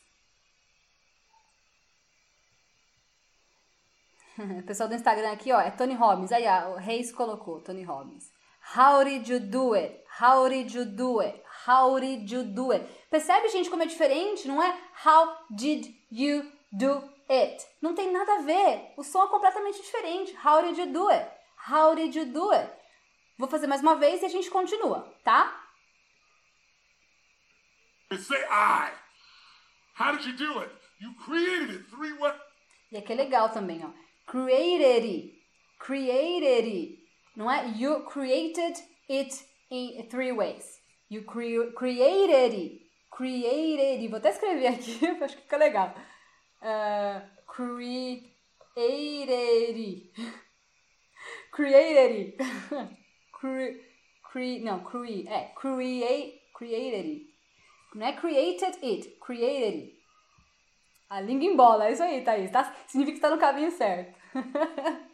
O pessoal do Instagram aqui, ó, é Tony Robbins. Aí, ó, o Reis colocou, Tony Robbins. How did you do it? How did you do it? How did you do it? Percebe, gente, como é diferente? Não é how did you do it? Não tem nada a ver. O som é completamente diferente. How did you do it? How did you do it? Vou fazer mais uma vez e a gente continua, tá? Say I. How did you do it? You created it three ways. E aqui é legal também, ó. Created it. Created it. Não é? You created it in three ways. You cre created it. Created it. Vou até escrever aqui, acho que fica legal. Uh, created created cre, cre, não, cre, é, create, created. Não é created it, created it. A língua embola, é isso aí, Thaís. Tá, significa que está no caminho certo.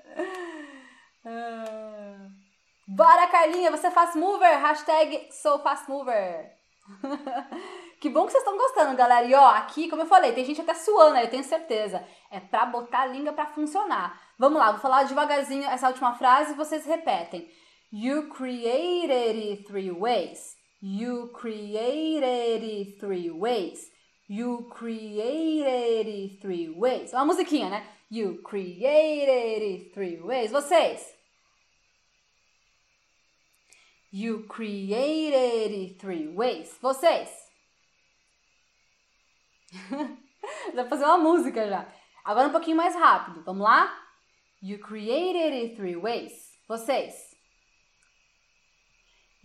Ah. Bora, Carlinha, você é fast mover? Hashtag sou fast mover. que bom que vocês estão gostando, galera. E ó, aqui, como eu falei, tem gente até suando, eu tenho certeza. É pra botar a língua pra funcionar. Vamos lá, vou falar devagarzinho essa última frase e vocês repetem. You created it three ways. You created it three ways. You created it three ways. Uma musiquinha, né? You created it three ways. Vocês. You created it three ways. Vocês. Dá pra fazer uma música já. Agora um pouquinho mais rápido. Vamos lá? You created it three ways. Vocês.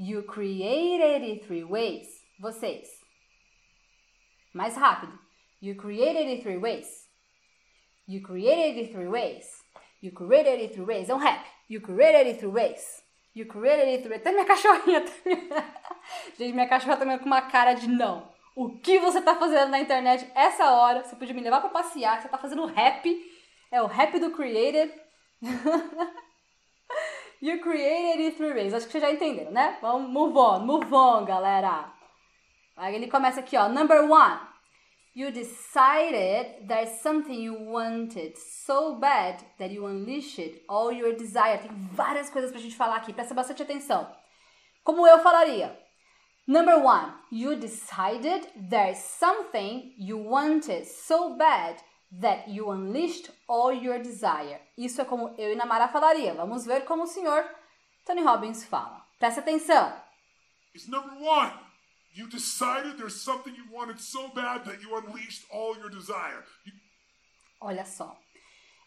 You created it three ways. Vocês. Mais rápido. You created it three ways. You created it three ways. You created it three ways. É um rap. You created it three ways. You created it three ways. Até minha cachorrinha. Gente, minha cachorra tá com uma cara de não. O que você tá fazendo na internet essa hora? Você podia me levar para passear. Você tá fazendo rap. É o rap do created. You created it three ways. Acho que vocês já entenderam, né? Vamos move on, move on, galera. Aí ele começa aqui, ó. Number one. You decided there's something you wanted so bad that you unleashed all your desire. Tem várias coisas pra gente falar aqui, presta bastante atenção. Como eu falaria? Number one, you decided there's something you wanted so bad that you unleashed all your desire. Isso é como eu e Namara falaria. Vamos ver como o senhor Tony Robbins fala. Presta atenção. It's number one. You decided there's something you wanted so bad that you unleashed all your desire. You... Olha só.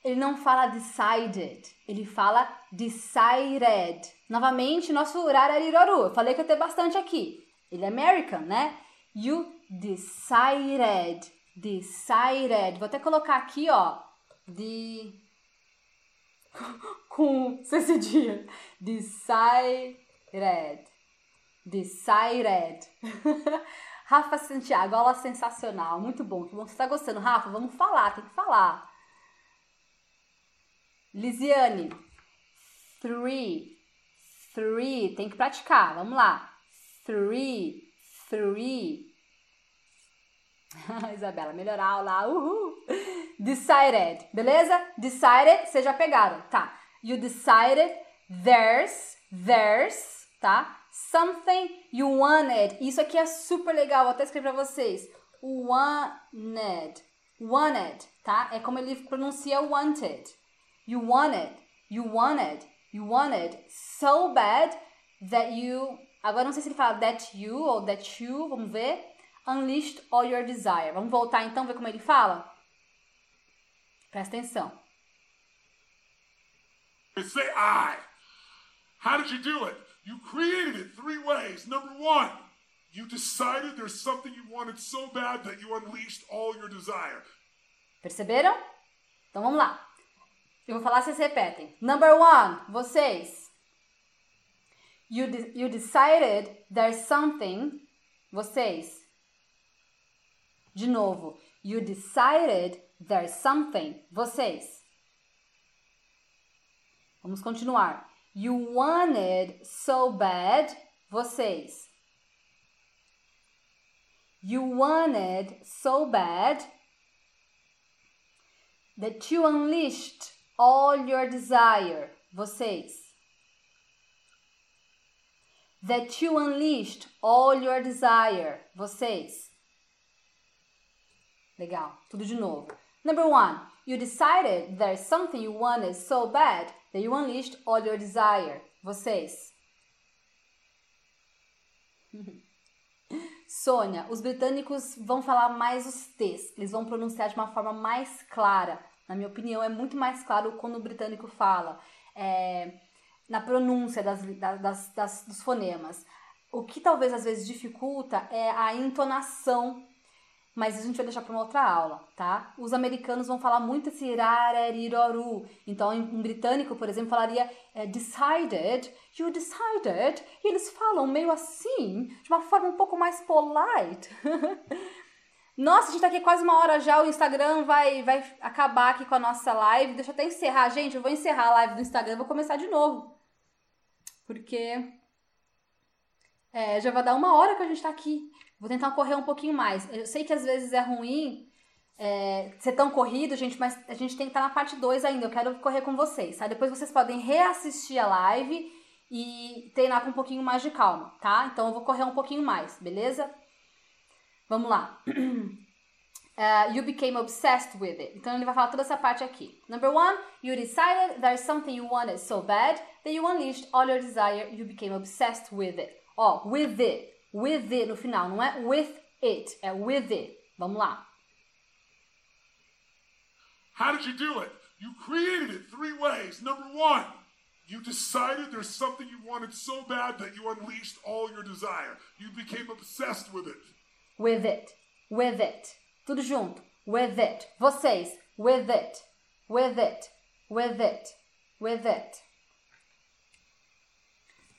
Ele não fala decided, ele fala decided. Novamente, nosso horário é Iroru. Eu falei que eu tenho bastante aqui. Ele é American, né? You decided. Decided. Vou até colocar aqui, ó. De. Com esse dia. Decided. Decided. Rafa Santiago, aula sensacional, muito bom. Que bom que você está gostando. Rafa, vamos falar, tem que falar. Lisiane, three, three, tem que praticar, vamos lá. Three, three. Isabela, melhorar aula, uhul. Decided, beleza? Decided, vocês já pegaram, tá. You decided there's, there's, tá? Something you wanted. Isso aqui é super legal, vou até escrever pra vocês. Wanted. Wanted, tá? É como ele pronuncia wanted. You wanted, you wanted, you wanted so bad that you. Agora não sei se ele fala that you ou that you, vamos ver. Unleashed all your desire. Vamos voltar então, ver como ele fala? Presta atenção. Say I. How did you do it? You created it three ways. Number one, you decided there's something you wanted so bad that you unleashed all your desire. Perceberam? Então vamos lá. Eu vou falar, vocês repetem. Number one, vocês. You, de you decided there's something. Vocês. De novo. You decided there's something. Vocês. Vamos continuar. You wanted so bad. Vocês. You wanted so bad that you unleashed all your desire. Vocês. That you unleashed all your desire. Vocês. Legal. Tudo de novo. Number one, you decided there's something you wanted so bad that you unleashed all your desire. Vocês. Sônia, os britânicos vão falar mais os T's. Eles vão pronunciar de uma forma mais clara. Na minha opinião, é muito mais claro quando o britânico fala. É, na pronúncia das, das, das, dos fonemas. O que talvez às vezes dificulta é a entonação mas a gente vai deixar para uma outra aula, tá? Os americanos vão falar muito esse irarariroru. Então, em britânico, por exemplo, falaria é, decided, you decided. E eles falam meio assim, de uma forma um pouco mais polite. Nossa, a gente tá aqui quase uma hora já, o Instagram vai, vai acabar aqui com a nossa live. Deixa eu até encerrar, gente, eu vou encerrar a live do Instagram, vou começar de novo. Porque é, já vai dar uma hora que a gente tá aqui. Vou tentar correr um pouquinho mais. Eu sei que às vezes é ruim é, ser tão corrido, gente, mas a gente tem que estar na parte 2 ainda. Eu quero correr com vocês, tá? Depois vocês podem reassistir a live e treinar com um pouquinho mais de calma, tá? Então eu vou correr um pouquinho mais, beleza? Vamos lá. Uh, you became obsessed with it. Então ele vai falar toda essa parte aqui. Number one, you decided there's something you wanted so bad that you unleashed all your desire. You became obsessed with it. Ó, with it with it no final, não é with it, é with it. Vamos lá. How did you do it? You created it three ways. Number one, you decided there's something you wanted so bad that you unleashed all your desire. You became obsessed with it. With it. With it. Tudo junto. With it. Vocês. With it. With it. With it. With it.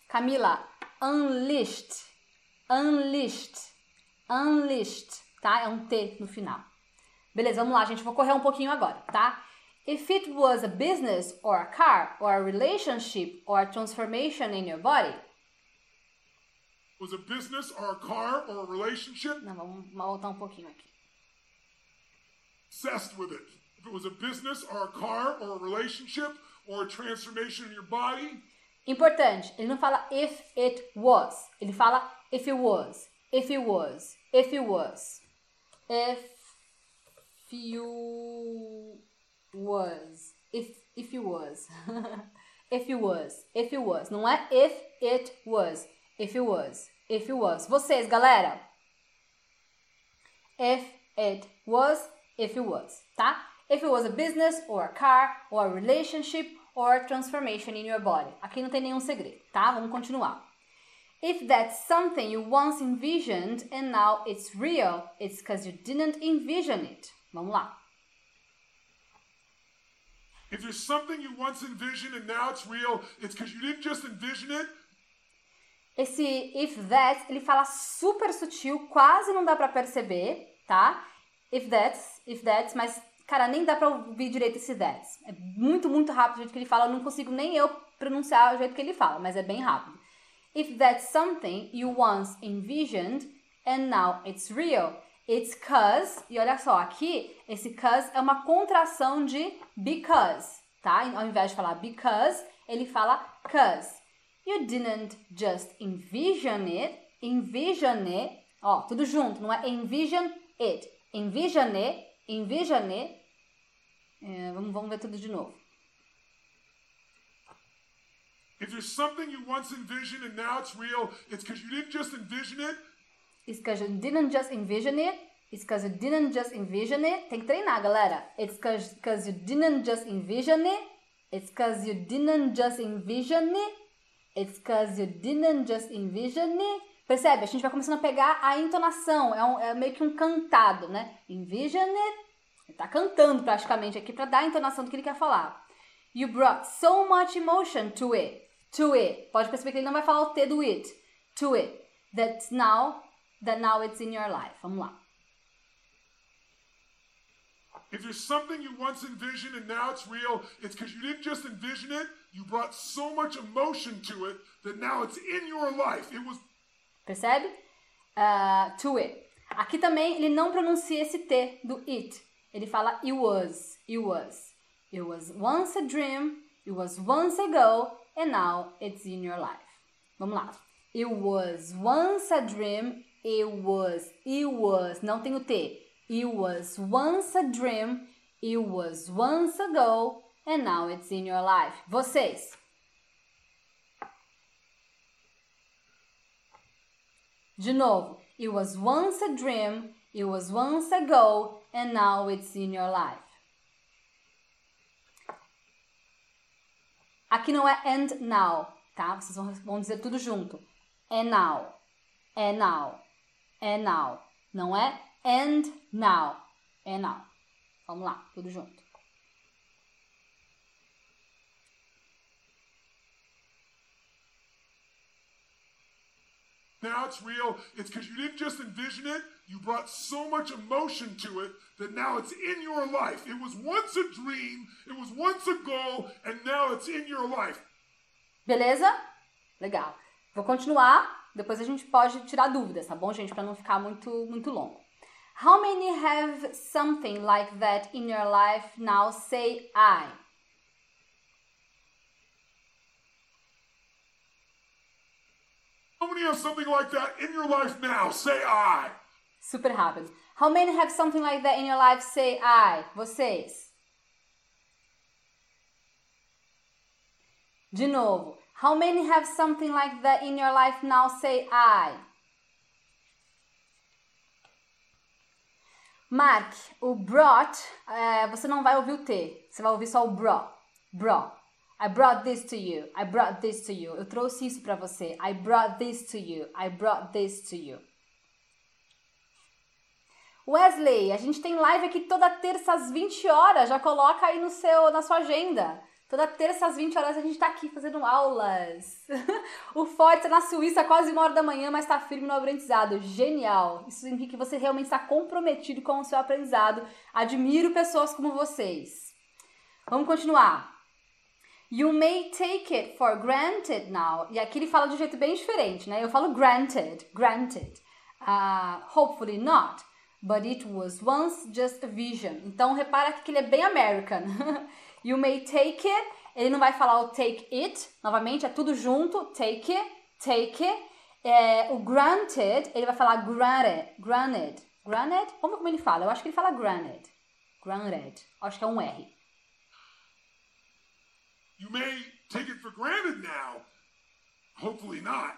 Camila. Unleashed unleashed. Unleashed, tá? É um T no final. Beleza, vamos lá, gente. Vou correr um pouquinho agora, tá? If it was a business or a car or a relationship or a transformation in your body. Was a business or a car or a relationship? Não, vamos voltar um pouquinho aqui. obsessed with it. If it was a business or a car or a relationship or a transformation in your body. Importante, ele não fala if it was, ele fala if it was, if it was, if it was. If you was, if if you was. if it was, if it was, não é if it was, if it was, if it was. Vocês, galera. If it was, if it was, tá? If it was a business or a car or a relationship or transformation in your body. Aqui não tem nenhum segredo, tá? Vamos continuar. If that's something you once envisioned and now it's real, it's because you didn't envision it. Vamos lá. If there's something you once envisioned and now it's real, it's because you didn't just envision it. Esse if that, ele fala super sutil, quase não dá para perceber, tá? If that's, if that's, mas cara, nem dá para ouvir direito esse that's. É muito, muito rápido o jeito que ele fala, eu não consigo nem eu pronunciar o jeito que ele fala, mas é bem rápido. If that's something you once envisioned and now it's real, it's cause, e olha só, aqui, esse cause é uma contração de because, tá? Ao invés de falar because, ele fala cause. You didn't just envision it, envision it, ó, tudo junto, não é envision it. Envision it, it. É, vamos, vamos ver tudo de novo. If there's something you once envisioned and now it's real, it's because you didn't just envision it, It's because you didn't just envision it. It's because you didn't just envision it. Tem que treinar, galera. It's because you didn't just envision it. It's because you didn't just envision it. It's because you didn't just envision it. Percebe? A gente vai começando a pegar a entonação. É, um, é meio que um cantado, né? Envision it. Tá cantando praticamente aqui para dar a entonação do que ele quer falar. You brought so much emotion to it. To it. Pode perceber que ele não vai falar o T do it. To it. That's now that now it's in your life. Vamos lá. If there's something you once envisioned and now it's real, it's because you didn't just envision it, you brought so much emotion to it that now it's in your life. It was Percebe? Uh, to it. Aqui também ele não pronuncia esse T do it. Ele fala it was, it was. It was once a dream, it was once ago, and now it's in your life. Vamos lá. It was once a dream, It was, it was, não tem o T. It was once a dream, it was once ago, and now it's in your life. Vocês. De novo. It was once a dream, it was once ago, and now it's in your life. Aqui não é and now, tá? Vocês vão dizer tudo junto. And now. And now é now. Não é and now. É now. Vamos lá, tudo junto. Now it's real. It's because you didn't just envision it, you brought so much emotion to it that now it's in your life. It was once a dream, it was once a goal, and now it's in your life. Beleza? Legal. Vou continuar Depois a gente pode tirar dúvidas, tá bom, gente? Para não ficar muito, muito longo. How many have something like that in your life now? Say I. How many have something like that in your life now? Say I. Super rápido. How many have something like that in your life? Say I. Vocês. De novo. How many have something like that in your life now? Say I. Mark, o brought, é, você não vai ouvir o T, você vai ouvir só o brought. Brought. I brought this to you. I brought this to you. Eu trouxe isso para você. I brought this to you. I brought this to you. Wesley, a gente tem live aqui toda terça às 20 horas. Já coloca aí no seu, na sua agenda. Toda terça às 20 horas a gente tá aqui fazendo aulas. o Forte tá na Suíça quase uma hora da manhã, mas tá firme no aprendizado. Genial! Isso significa que você realmente está comprometido com o seu aprendizado. Admiro pessoas como vocês. Vamos continuar. You may take it for granted now. E aqui ele fala de um jeito bem diferente, né? Eu falo granted, granted. Uh, hopefully not. but it was once just a vision. Então repara que ele é bem American. you may take it, ele não vai falar o take it, novamente é tudo junto, take it, take it. É, o granted, ele vai falar granted, granted, granted. Ver como ele fala. Eu acho que ele fala granted, granted. Acho que é um R. You may take it for granted now. Hopefully not.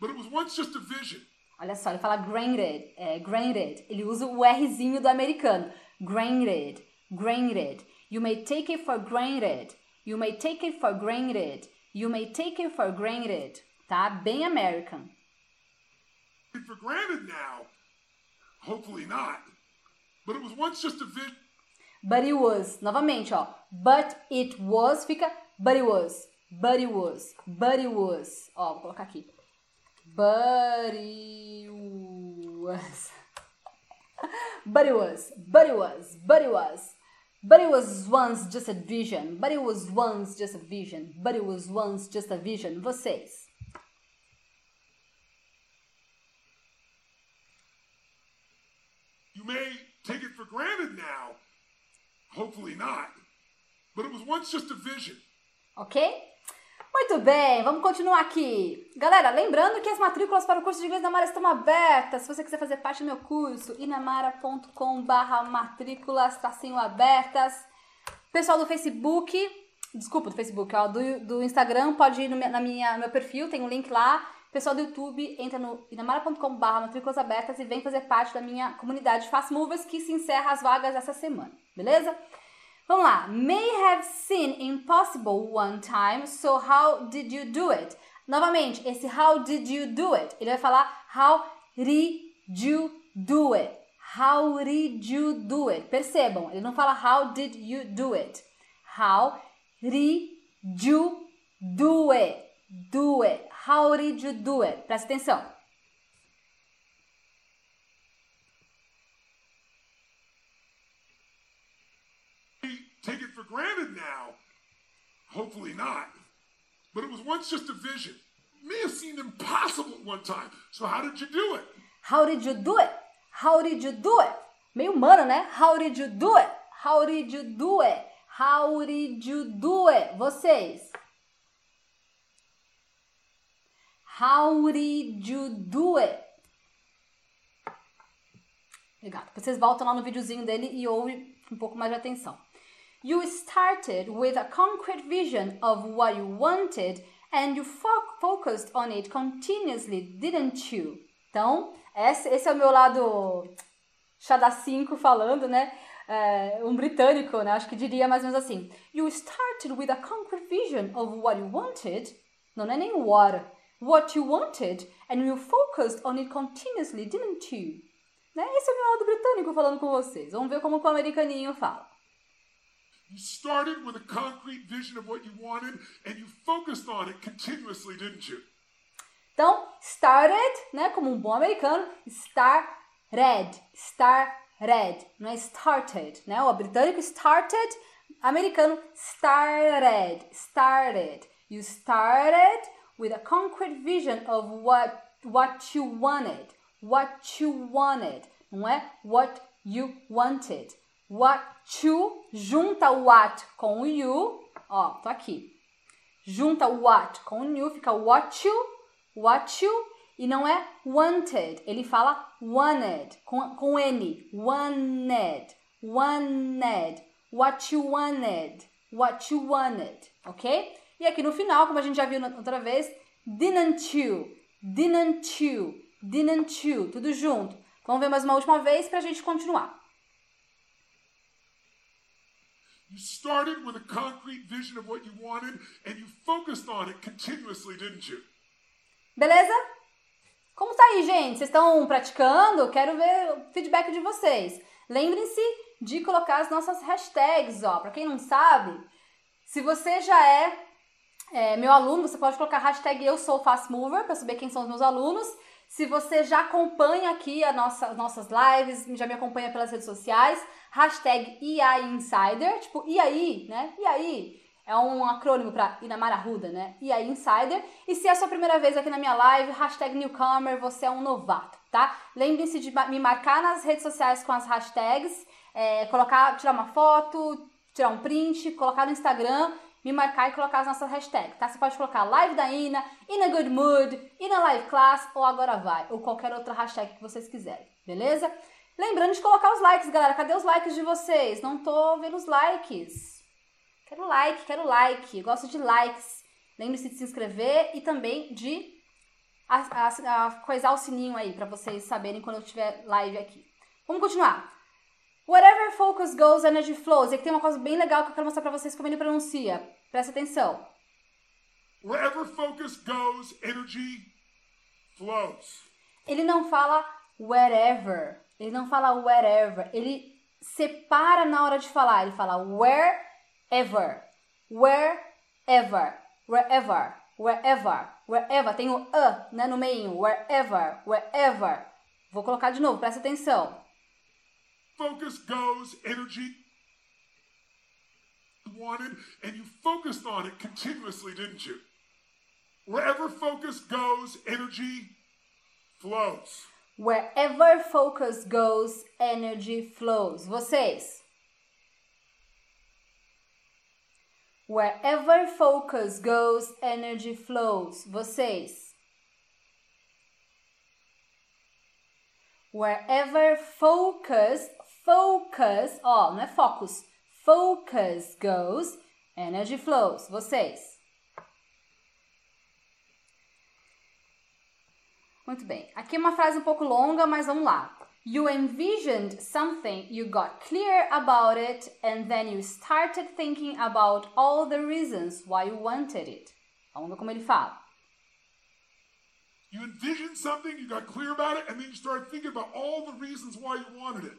But it was once just a vision. Olha só, ele fala granted, é, granted. Ele usa o Rzinho do americano. Granted, granted. You may take it for granted. You may take it for granted. You may take it for granted. Tá? Bem American. For granted now. Hopefully not. But it was once just a vision. But it was. Novamente, ó. But it was fica but it was. But it was. But it was. Ó, vou colocar aqui. But it was. but it was. But it was. It was. It was once just a vision. But it was once just a vision. But it was once just a vision. Vocês. Hopefully not. But it was once just a vision. Ok? Muito bem, vamos continuar aqui. Galera, lembrando que as matrículas para o curso de inglês da Mara estão abertas. Se você quiser fazer parte do meu curso, inamara.com barra matrículas, tracinho abertas. Pessoal do Facebook, desculpa, do Facebook, ó, do, do Instagram, pode ir no, na minha, no meu perfil, tem um link lá. Pessoal do YouTube, entra no inamara.com barra matrículas abertas e vem fazer parte da minha comunidade Fast Movers, que se encerra as vagas essa semana, beleza? Vamos lá. May have seen impossible one time, so how did you do it? Novamente, esse how did you do it? Ele vai falar how did you do it? How did you do it? Percebam, ele não fala how did you do it? How did you do it? Do it. How did you do it? Presta atenção. take it for granted now. Hopefully not. But it was once just a vision. It may have seemed impossible at one time. So how did you do it? How did you do it? How did you do it? Meio humano, né? How did you do it? How did you do it? How did you do it? Vocês. How did you do it? Obrigada. Vocês voltam lá no videozinho dele e ouvem um pouco mais de atenção. You started with a concrete vision of what you wanted and you fo focused on it continuously, didn't you? Então, esse é o meu lado chá da 5 falando, né? É, um britânico, né? Acho que diria mais ou menos assim. You started with a concrete vision of what you wanted. Não, não é nem what. What you wanted and you focused on it continuously, didn't you? Né? Esse é o meu lado britânico falando com vocês. Vamos ver como o americaninho fala. You started with a concrete vision of what you wanted and you focused on it continuously, didn't you? Então, started, né, como um bom americano, started, started, não é started, né? O britânico started, americano started, started. You started with a concrete vision of what what you wanted, what you wanted, não é? What you wanted. What to junta o what com o you. Ó, tô aqui. Junta o what com o you, fica what you, what you. E não é wanted, ele fala wanted, com, com N. Wanted, wanted. What you wanted, what you wanted, ok? E aqui no final, como a gente já viu outra vez, didn't you, didn't you, didn't you, tudo junto. Vamos ver mais uma última vez para a gente continuar. You started with a concrete vision of what you wanted and you focused on it continuously, didn't you? Beleza? Como tá aí, gente? Vocês estão praticando? Quero ver o feedback de vocês. Lembrem-se de colocar as nossas hashtags, ó. Para quem não sabe, se você já é, é, meu aluno, você pode colocar hashtag eu sou fast mover para saber quem são os meus alunos. Se você já acompanha aqui a nossa, as nossas lives, já me acompanha pelas redes sociais, hashtag EA Insider, tipo, aí, né? Aí? É um acrônimo para Inamara Ruda, né? Aí, Insider. E se é a sua primeira vez aqui na minha live, hashtag newcomer, você é um novato, tá? Lembre-se de me marcar nas redes sociais com as hashtags, é, colocar, tirar uma foto, tirar um print, colocar no Instagram, me marcar e colocar as nossas hashtags, tá? Você pode colocar live da Ina, Ina Good Mood, Ina Live Class ou Agora Vai, ou qualquer outra hashtag que vocês quiserem, beleza? Lembrando de colocar os likes, galera. Cadê os likes de vocês? Não tô vendo os likes. Quero like, quero like. Eu gosto de likes. Lembre-se de se inscrever e também de a, a, a coisar o sininho aí para vocês saberem quando eu tiver live aqui. Vamos continuar. Wherever focus goes, energy flows. E aqui tem uma coisa bem legal que eu quero mostrar para vocês como ele pronuncia. Presta atenção. Wherever focus goes, energy flows. Ele não fala wherever. Ele não fala wherever. Ele separa na hora de falar. Ele fala wherever. Wherever. Wherever. Wherever. Wherever. Tem o a né, no meio. Wherever. Wherever. Vou colocar de novo. Presta atenção. Focus goes, energy wanted, and you focused on it continuously, didn't you? Wherever focus goes, energy flows. Wherever focus goes, energy flows. Vocês. Wherever focus goes, energy flows. Vocês. Wherever focus, focus, ó, não é focus. Focus goes, energy flows. Vocês. Muito bem. Aqui é uma frase um pouco longa, mas vamos lá. You envisioned something, you got clear about it, and then you started thinking about all the reasons why you wanted it. Vamos ver como ele fala. You envisioned something, you got clear about it, and then you started thinking about all the reasons why you wanted it.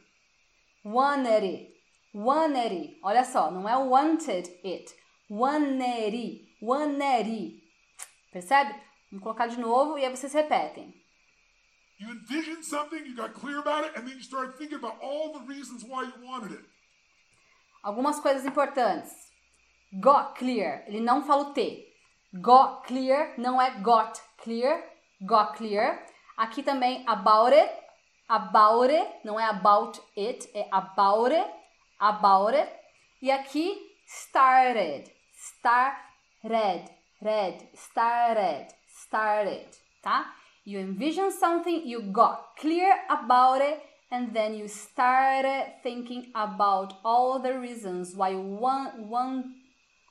Wanted it. Wanted it. Olha só, não é wanted it. Wanted it. Wanted it. Percebe? Vamos colocar de novo e aí vocês repetem. You envisioned something, you got clear about it, and then you started thinking about all the reasons why you wanted it. Algumas coisas importantes. Got clear, ele não fala o T. Got clear não é got clear, got clear. Aqui também about it, about it, não é about it, é about it, about it. E aqui started, started, red, started, started, tá? You envisioned something, you got clear about it, and then you started thinking about all the reasons why you want, want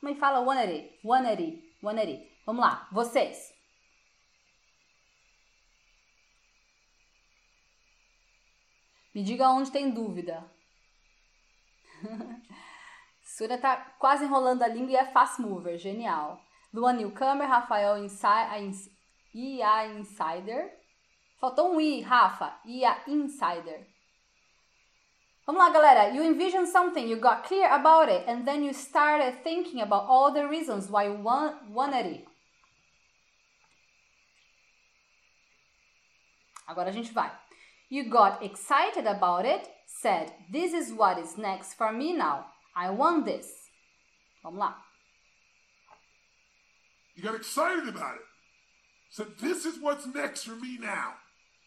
como é que fala? Wanted it, wanted it, wanted it. Vamos lá, vocês. Me diga onde tem dúvida. Surya tá quase enrolando a língua e é fast mover, genial. Luan Newcomer, Rafael Inside, e a Insider. Faltou um I, Rafa. E a Insider. Vamos lá, galera. You envisioned something, you got clear about it, and then you started thinking about all the reasons why you want, wanted it. Agora a gente vai. You got excited about it, said, This is what is next for me now. I want this. Vamos lá. You got excited about it. Said, This is what's next for me now.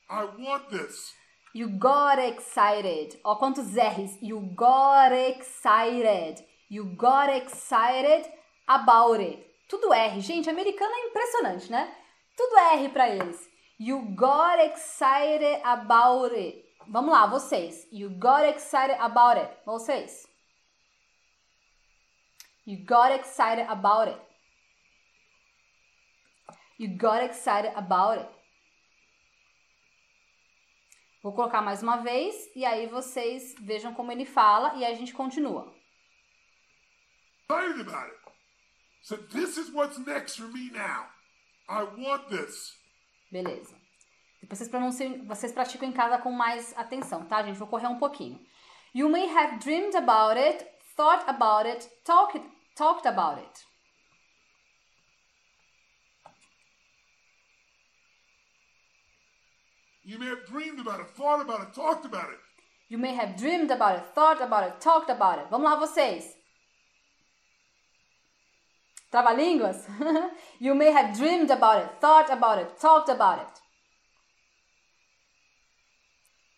I want this. You got excited. Ó, quantos R's. You got excited. You got excited about it. Tudo R. Gente, americano é impressionante, né? Tudo R para eles. You got excited about it. Vamos lá, vocês. You got excited about it. Vocês. You got excited about it. You got excited about it. Vou colocar mais uma vez e aí vocês vejam como ele fala e a gente continua. Excited about it. So this is what's next for me now. I want this. Beleza. Depois vocês pronunciam, vocês praticam em casa com mais atenção, tá, gente? Vou correr um pouquinho. You may have dreamed about it, thought about it, talked, talked about it. You may have dreamed about it, thought about it, talked about it. You may have dreamed about it, thought about it, talked about it. Vamos lá, vocês. Trava-línguas? you may have dreamed about it, thought about it, talked about it.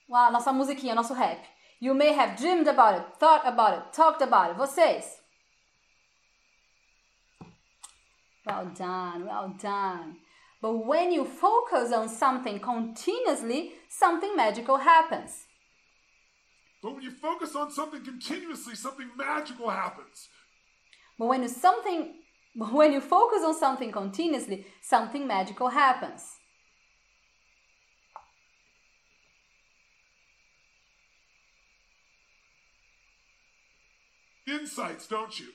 Uau, nossa musiquinha, nosso rap. You may have dreamed about it, thought about it, talked about it. Vocês? Well done, well done. But when you focus on something continuously, something magical happens. But when you focus on something continuously, something magical happens. But when you something when you focus on something continuously, something magical happens. Insights, don't you?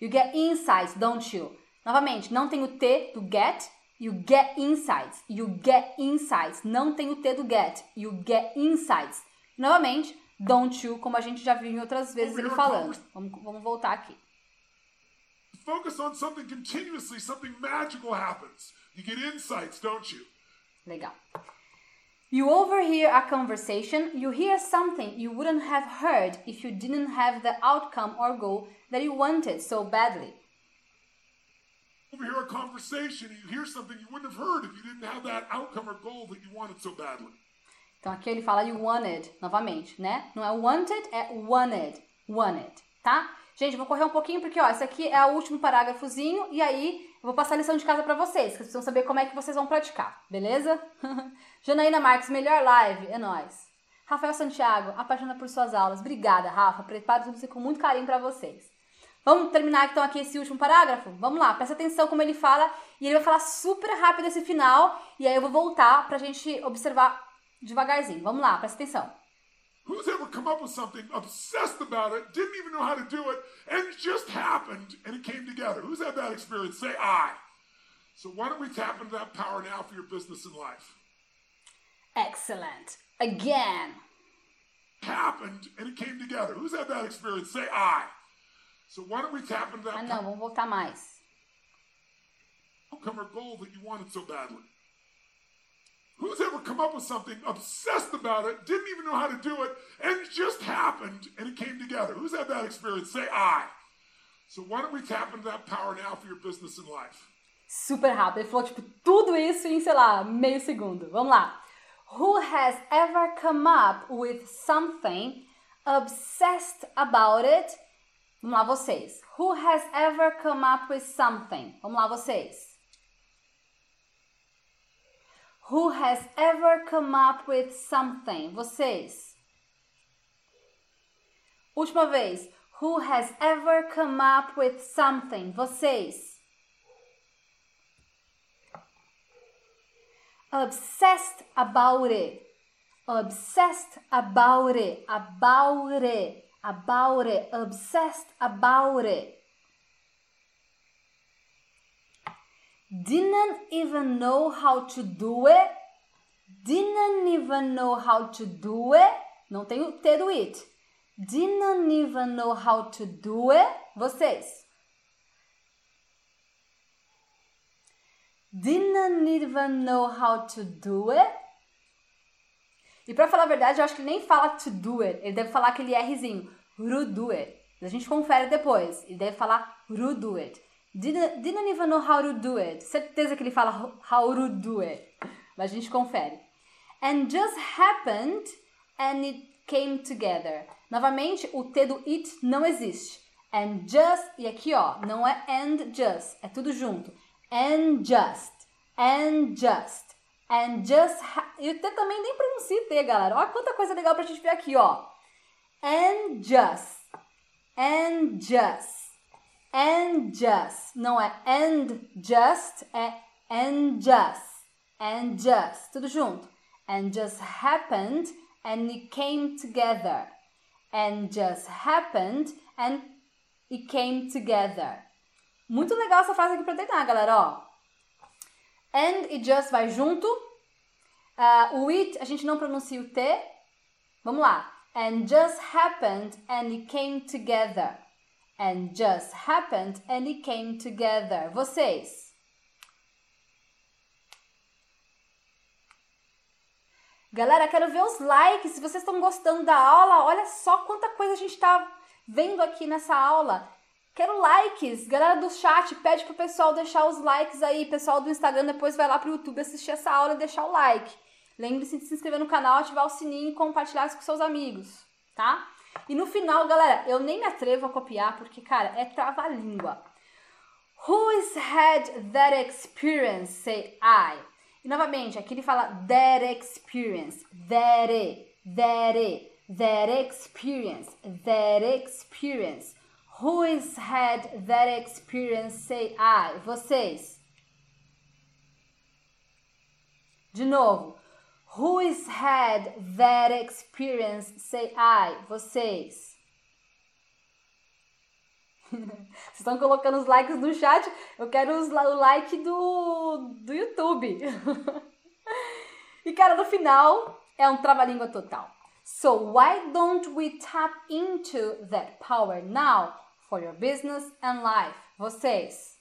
You get insights, don't you? Novamente, não tem o T do get. You get insights. You get insights. Não tem o T do get. You get insights. Novamente, don't you, como a gente já viu em outras vezes ele falando. Vamos, vamos voltar aqui. Focus on something continuously, something magical happens. You get insights, don't you? Legal. You overhear a conversation, you hear something you wouldn't have heard if you didn't have the outcome or goal that you wanted so badly. Overhear a conversation, you hear something you wouldn't have heard if you didn't have that outcome or goal that you wanted so badly. Então aqui ele fala you wanted, novamente, né? Não é wanted, é wanted. Wanted, tá? Gente, vou correr um pouquinho porque, ó, esse aqui é o último parágrafozinho e aí eu vou passar a lição de casa para vocês, que vocês precisam saber como é que vocês vão praticar, beleza? Janaína Marques, melhor live, é nóis. Rafael Santiago, apaixonada por suas aulas. Obrigada, Rafa. Preparo tudo isso com muito carinho para vocês. Vamos terminar então aqui esse último parágrafo? Vamos lá, presta atenção como ele fala e ele vai falar super rápido esse final e aí eu vou voltar pra gente observar devagarzinho. Vamos lá, presta atenção. Who's ever come up with something, obsessed about it, didn't even know how to do it, and it just happened and it came together? Who's had that experience? Say I. So why don't we tap into that power now for your business and life? Excellent. Again. Happened and it came together. Who's had that experience? Say I. So why don't we tap into that Ah, não, vamos voltar mais. outcome or goal that you wanted so badly? Who's ever come up with something, obsessed about it, didn't even know how to do it, and it just happened and it came together? Who's had that experience? Say I. So why don't we tap into that power now for your business and life? Super rápido. Ele falou, tipo, tudo isso em, sei lá, meio segundo. Vamos lá. Who has ever come up with something, obsessed about it? Vamos lá, vocês. Who has ever come up with something? Vamos lá, vocês. Who has ever come up with something? Vocês. Última vez. Who has ever come up with something? Vocês. Obsessed about it. Obsessed about it. About it. About it. Obsessed about it. Didn't even know how to do it. Didn't even know how to do it. Não tem o T do it. Didn't even know how to do it. Vocês. Didn't even know how to do it. E pra falar a verdade, eu acho que ele nem fala to do it. Ele deve falar aquele Rzinho. Ru do it. A gente confere depois. Ele deve falar ru do it. Didn't, didn't even know how to do it. Certeza que ele fala how to do it. Mas a gente confere. And just happened and it came together. Novamente, o T do it não existe. And just, e aqui ó, não é and just, é tudo junto. And just, and just, and just. E o T também nem pronuncia T, galera. Olha quanta coisa legal pra gente ver aqui, ó. And just, and just, and just. Não é and just, é and just, and just. Tudo junto. And just happened and it came together. And just happened and it came together. Muito legal essa frase aqui pra treinar, galera, ó. And e just vai junto. Uh, o it, a gente não pronuncia o T. Vamos lá. And just happened and it came together. And just happened and it came together. Vocês. Galera, quero ver os likes. Se vocês estão gostando da aula, olha só quanta coisa a gente está vendo aqui nessa aula. Quero likes. Galera do chat, pede pro pessoal deixar os likes aí. Pessoal do Instagram, depois vai lá pro YouTube assistir essa aula e deixar o like. Lembre-se de se inscrever no canal, ativar o sininho e compartilhar isso com seus amigos, tá? E no final, galera, eu nem me atrevo a copiar porque, cara, é trava-língua. Who's had that experience? Say I. E novamente, aqui ele fala that experience. That, that, that experience. That experience. Who's had that experience? Say I. Vocês. De novo. Who's had that experience? Say I. Vocês. Vocês estão colocando os likes no chat. Eu quero os, o like do, do YouTube. e, cara, no final é um trava-língua total. So, why don't we tap into that power now for your business and life? Vocês.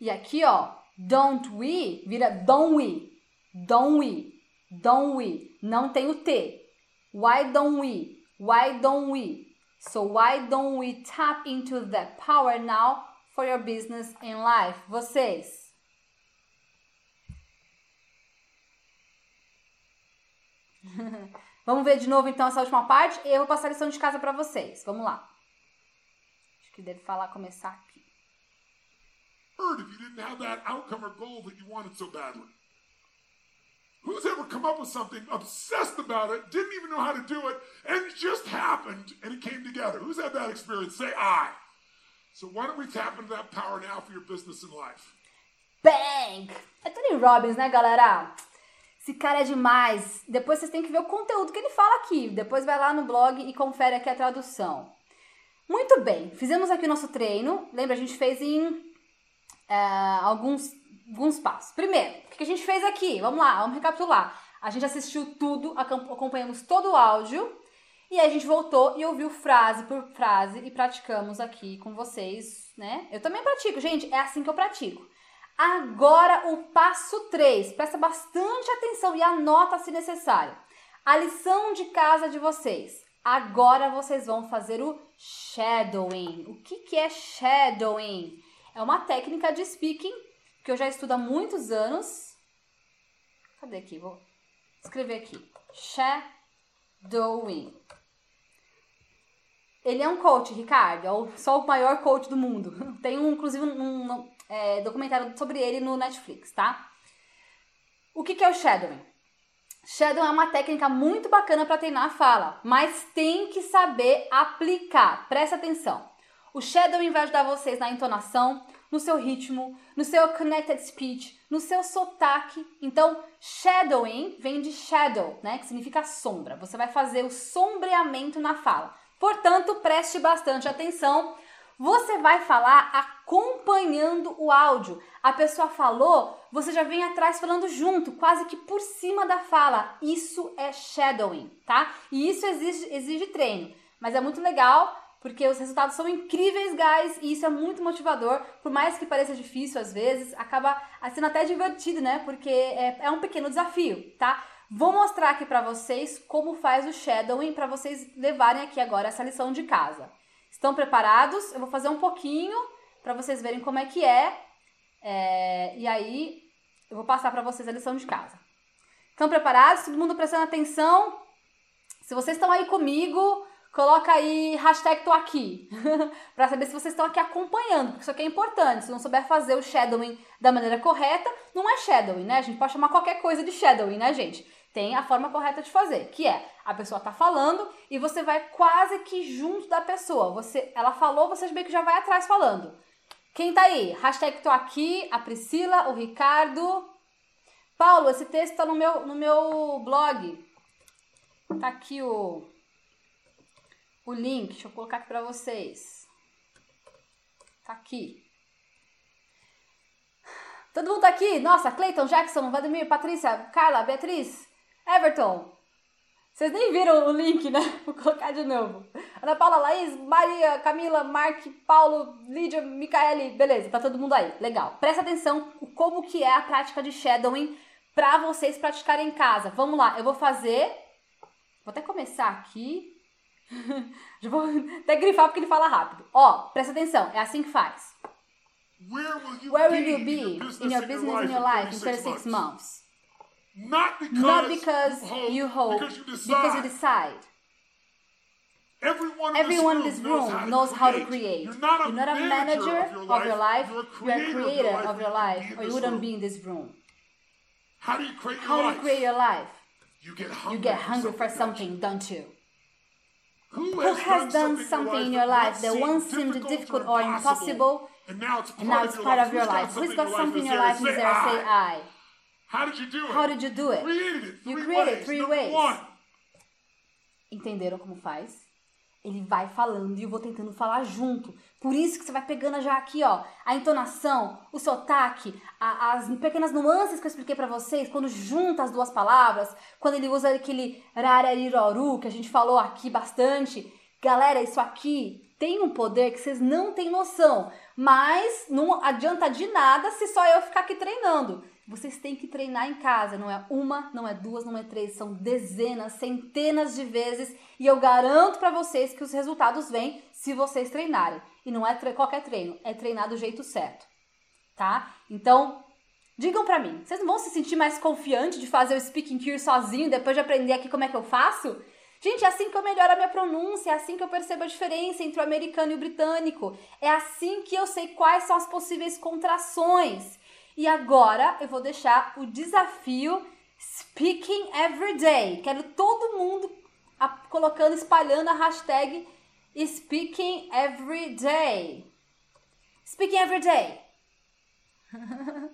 E aqui, ó, don't we vira don't we. Don't we. Don't we. Não tem o T. Why don't we? Why don't we? So why don't we tap into that power now for your business and life? Vocês. Vamos ver de novo então essa última parte e eu vou passar a lição de casa para vocês. Vamos lá. Acho que deve falar começar aqui. Heard if you didn't have that outcome or goal that you wanted so badly. Who's ever come up with something, obsessed about it, didn't even know how to do it, and it just happened and it came together? Who's had that experience? Say I. So why don't we tap into that power now for your business and life? Bang! É Tony Robbins, né, galera? Esse cara é demais. Depois vocês têm que ver o conteúdo que ele fala aqui. Depois vai lá no blog e confere aqui a tradução. Muito bem, fizemos aqui o nosso treino. Lembra, a gente fez em uh, alguns alguns passos. Primeiro, o que a gente fez aqui? Vamos lá, vamos recapitular. A gente assistiu tudo, acompanhamos todo o áudio e aí a gente voltou e ouviu frase por frase e praticamos aqui com vocês, né? Eu também pratico, gente, é assim que eu pratico. Agora o passo 3, presta bastante atenção e anota se necessário. A lição de casa de vocês. Agora vocês vão fazer o shadowing. O que, que é shadowing? É uma técnica de speaking que eu já estudo há muitos anos. Cadê aqui? Vou escrever aqui. Shadowing. Ele é um coach, Ricardo, é o, só o maior coach do mundo. Tem um, inclusive um, um é, documentário sobre ele no Netflix, tá? O que, que é o shadowing? Shadowing é uma técnica muito bacana para treinar a fala, mas tem que saber aplicar. Presta atenção. O shadowing vai ajudar vocês na entonação, no seu ritmo, no seu connected speech, no seu sotaque. Então, shadowing vem de shadow, né, que significa sombra. Você vai fazer o sombreamento na fala. Portanto, preste bastante atenção. Você vai falar acompanhando o áudio. A pessoa falou, você já vem atrás falando junto, quase que por cima da fala. Isso é shadowing, tá? E isso exige, exige treino. Mas é muito legal porque os resultados são incríveis, guys, e isso é muito motivador. Por mais que pareça difícil às vezes, acaba sendo até divertido, né? Porque é, é um pequeno desafio, tá? Vou mostrar aqui para vocês como faz o shadowing para vocês levarem aqui agora essa lição de casa. Estão preparados? Eu vou fazer um pouquinho para vocês verem como é que é. é e aí eu vou passar para vocês a lição de casa. Estão preparados? Todo mundo prestando atenção? Se vocês estão aí comigo, coloca aí hashtag tô aqui, para saber se vocês estão aqui acompanhando, porque isso aqui é importante. Se não souber fazer o shadowing da maneira correta, não é shadowing, né? A gente pode chamar qualquer coisa de shadowing, né, gente? Tem a forma correta de fazer, que é a pessoa tá falando e você vai quase que junto da pessoa. Você, ela falou, você meio que já vai atrás falando. Quem tá aí? Hashtag tô aqui, a Priscila, o Ricardo. Paulo, esse texto tá no meu, no meu blog. Tá aqui o o link, deixa eu colocar aqui para vocês. Tá aqui. Todo mundo tá aqui? Nossa, Clayton, Jackson, Vladimir, Patrícia, Carla, Beatriz, Everton. Vocês nem viram o link, né? Vou colocar de novo. Ana Paula, Laís, Maria, Camila, Mark, Paulo, Lídia, Micaele. Beleza, tá todo mundo aí. Legal. Presta atenção como que é a prática de shadowing para vocês praticarem em casa. Vamos lá, eu vou fazer Vou até começar aqui. Já vou até grifar porque ele fala rápido. Ó, presta atenção, é assim que faz. Where will you Where will you be in your business in your life in 36 months? Not because, Not because you hope, because you because you decide. decide. Everyone, Everyone in in this room knows how to create. You're not a, You're not a manager of your life, a you're a creator of your life, or you in wouldn't room. be in this room. How do you create your How do life? you create your life? You get hungry, You get hungry for something, don't you? Who has done something in your life that once seemed difficult or impossible, and now it's part, of, your life? Who's got something in your life and there? Say I. How did you do it? How did you do it? created it You three created ways. three ways. Entenderam como faz? Ele vai falando e eu vou tentando falar junto. Por isso que você vai pegando já aqui, ó, a entonação, o sotaque, a- as pequenas nuances que eu expliquei pra vocês, quando junta as duas palavras, quando ele usa aquele rarariroru que a gente falou aqui bastante. Galera, isso aqui tem um poder que vocês não têm noção, mas não adianta de nada se só eu ficar aqui treinando. Vocês têm que treinar em casa, não é uma, não é duas, não é três, são dezenas, centenas de vezes e eu garanto pra vocês que os resultados vêm se vocês treinarem. E não é tre- qualquer treino, é treinar do jeito certo, tá? Então, digam pra mim, vocês não vão se sentir mais confiante de fazer o speaking cure sozinho depois de aprender aqui como é que eu faço? Gente, é assim que eu melhoro a minha pronúncia, é assim que eu percebo a diferença entre o americano e o britânico. É assim que eu sei quais são as possíveis contrações. E agora eu vou deixar o desafio Speaking Everyday. Quero todo mundo a- colocando, espalhando a hashtag Speaking Everyday. Speaking Everyday.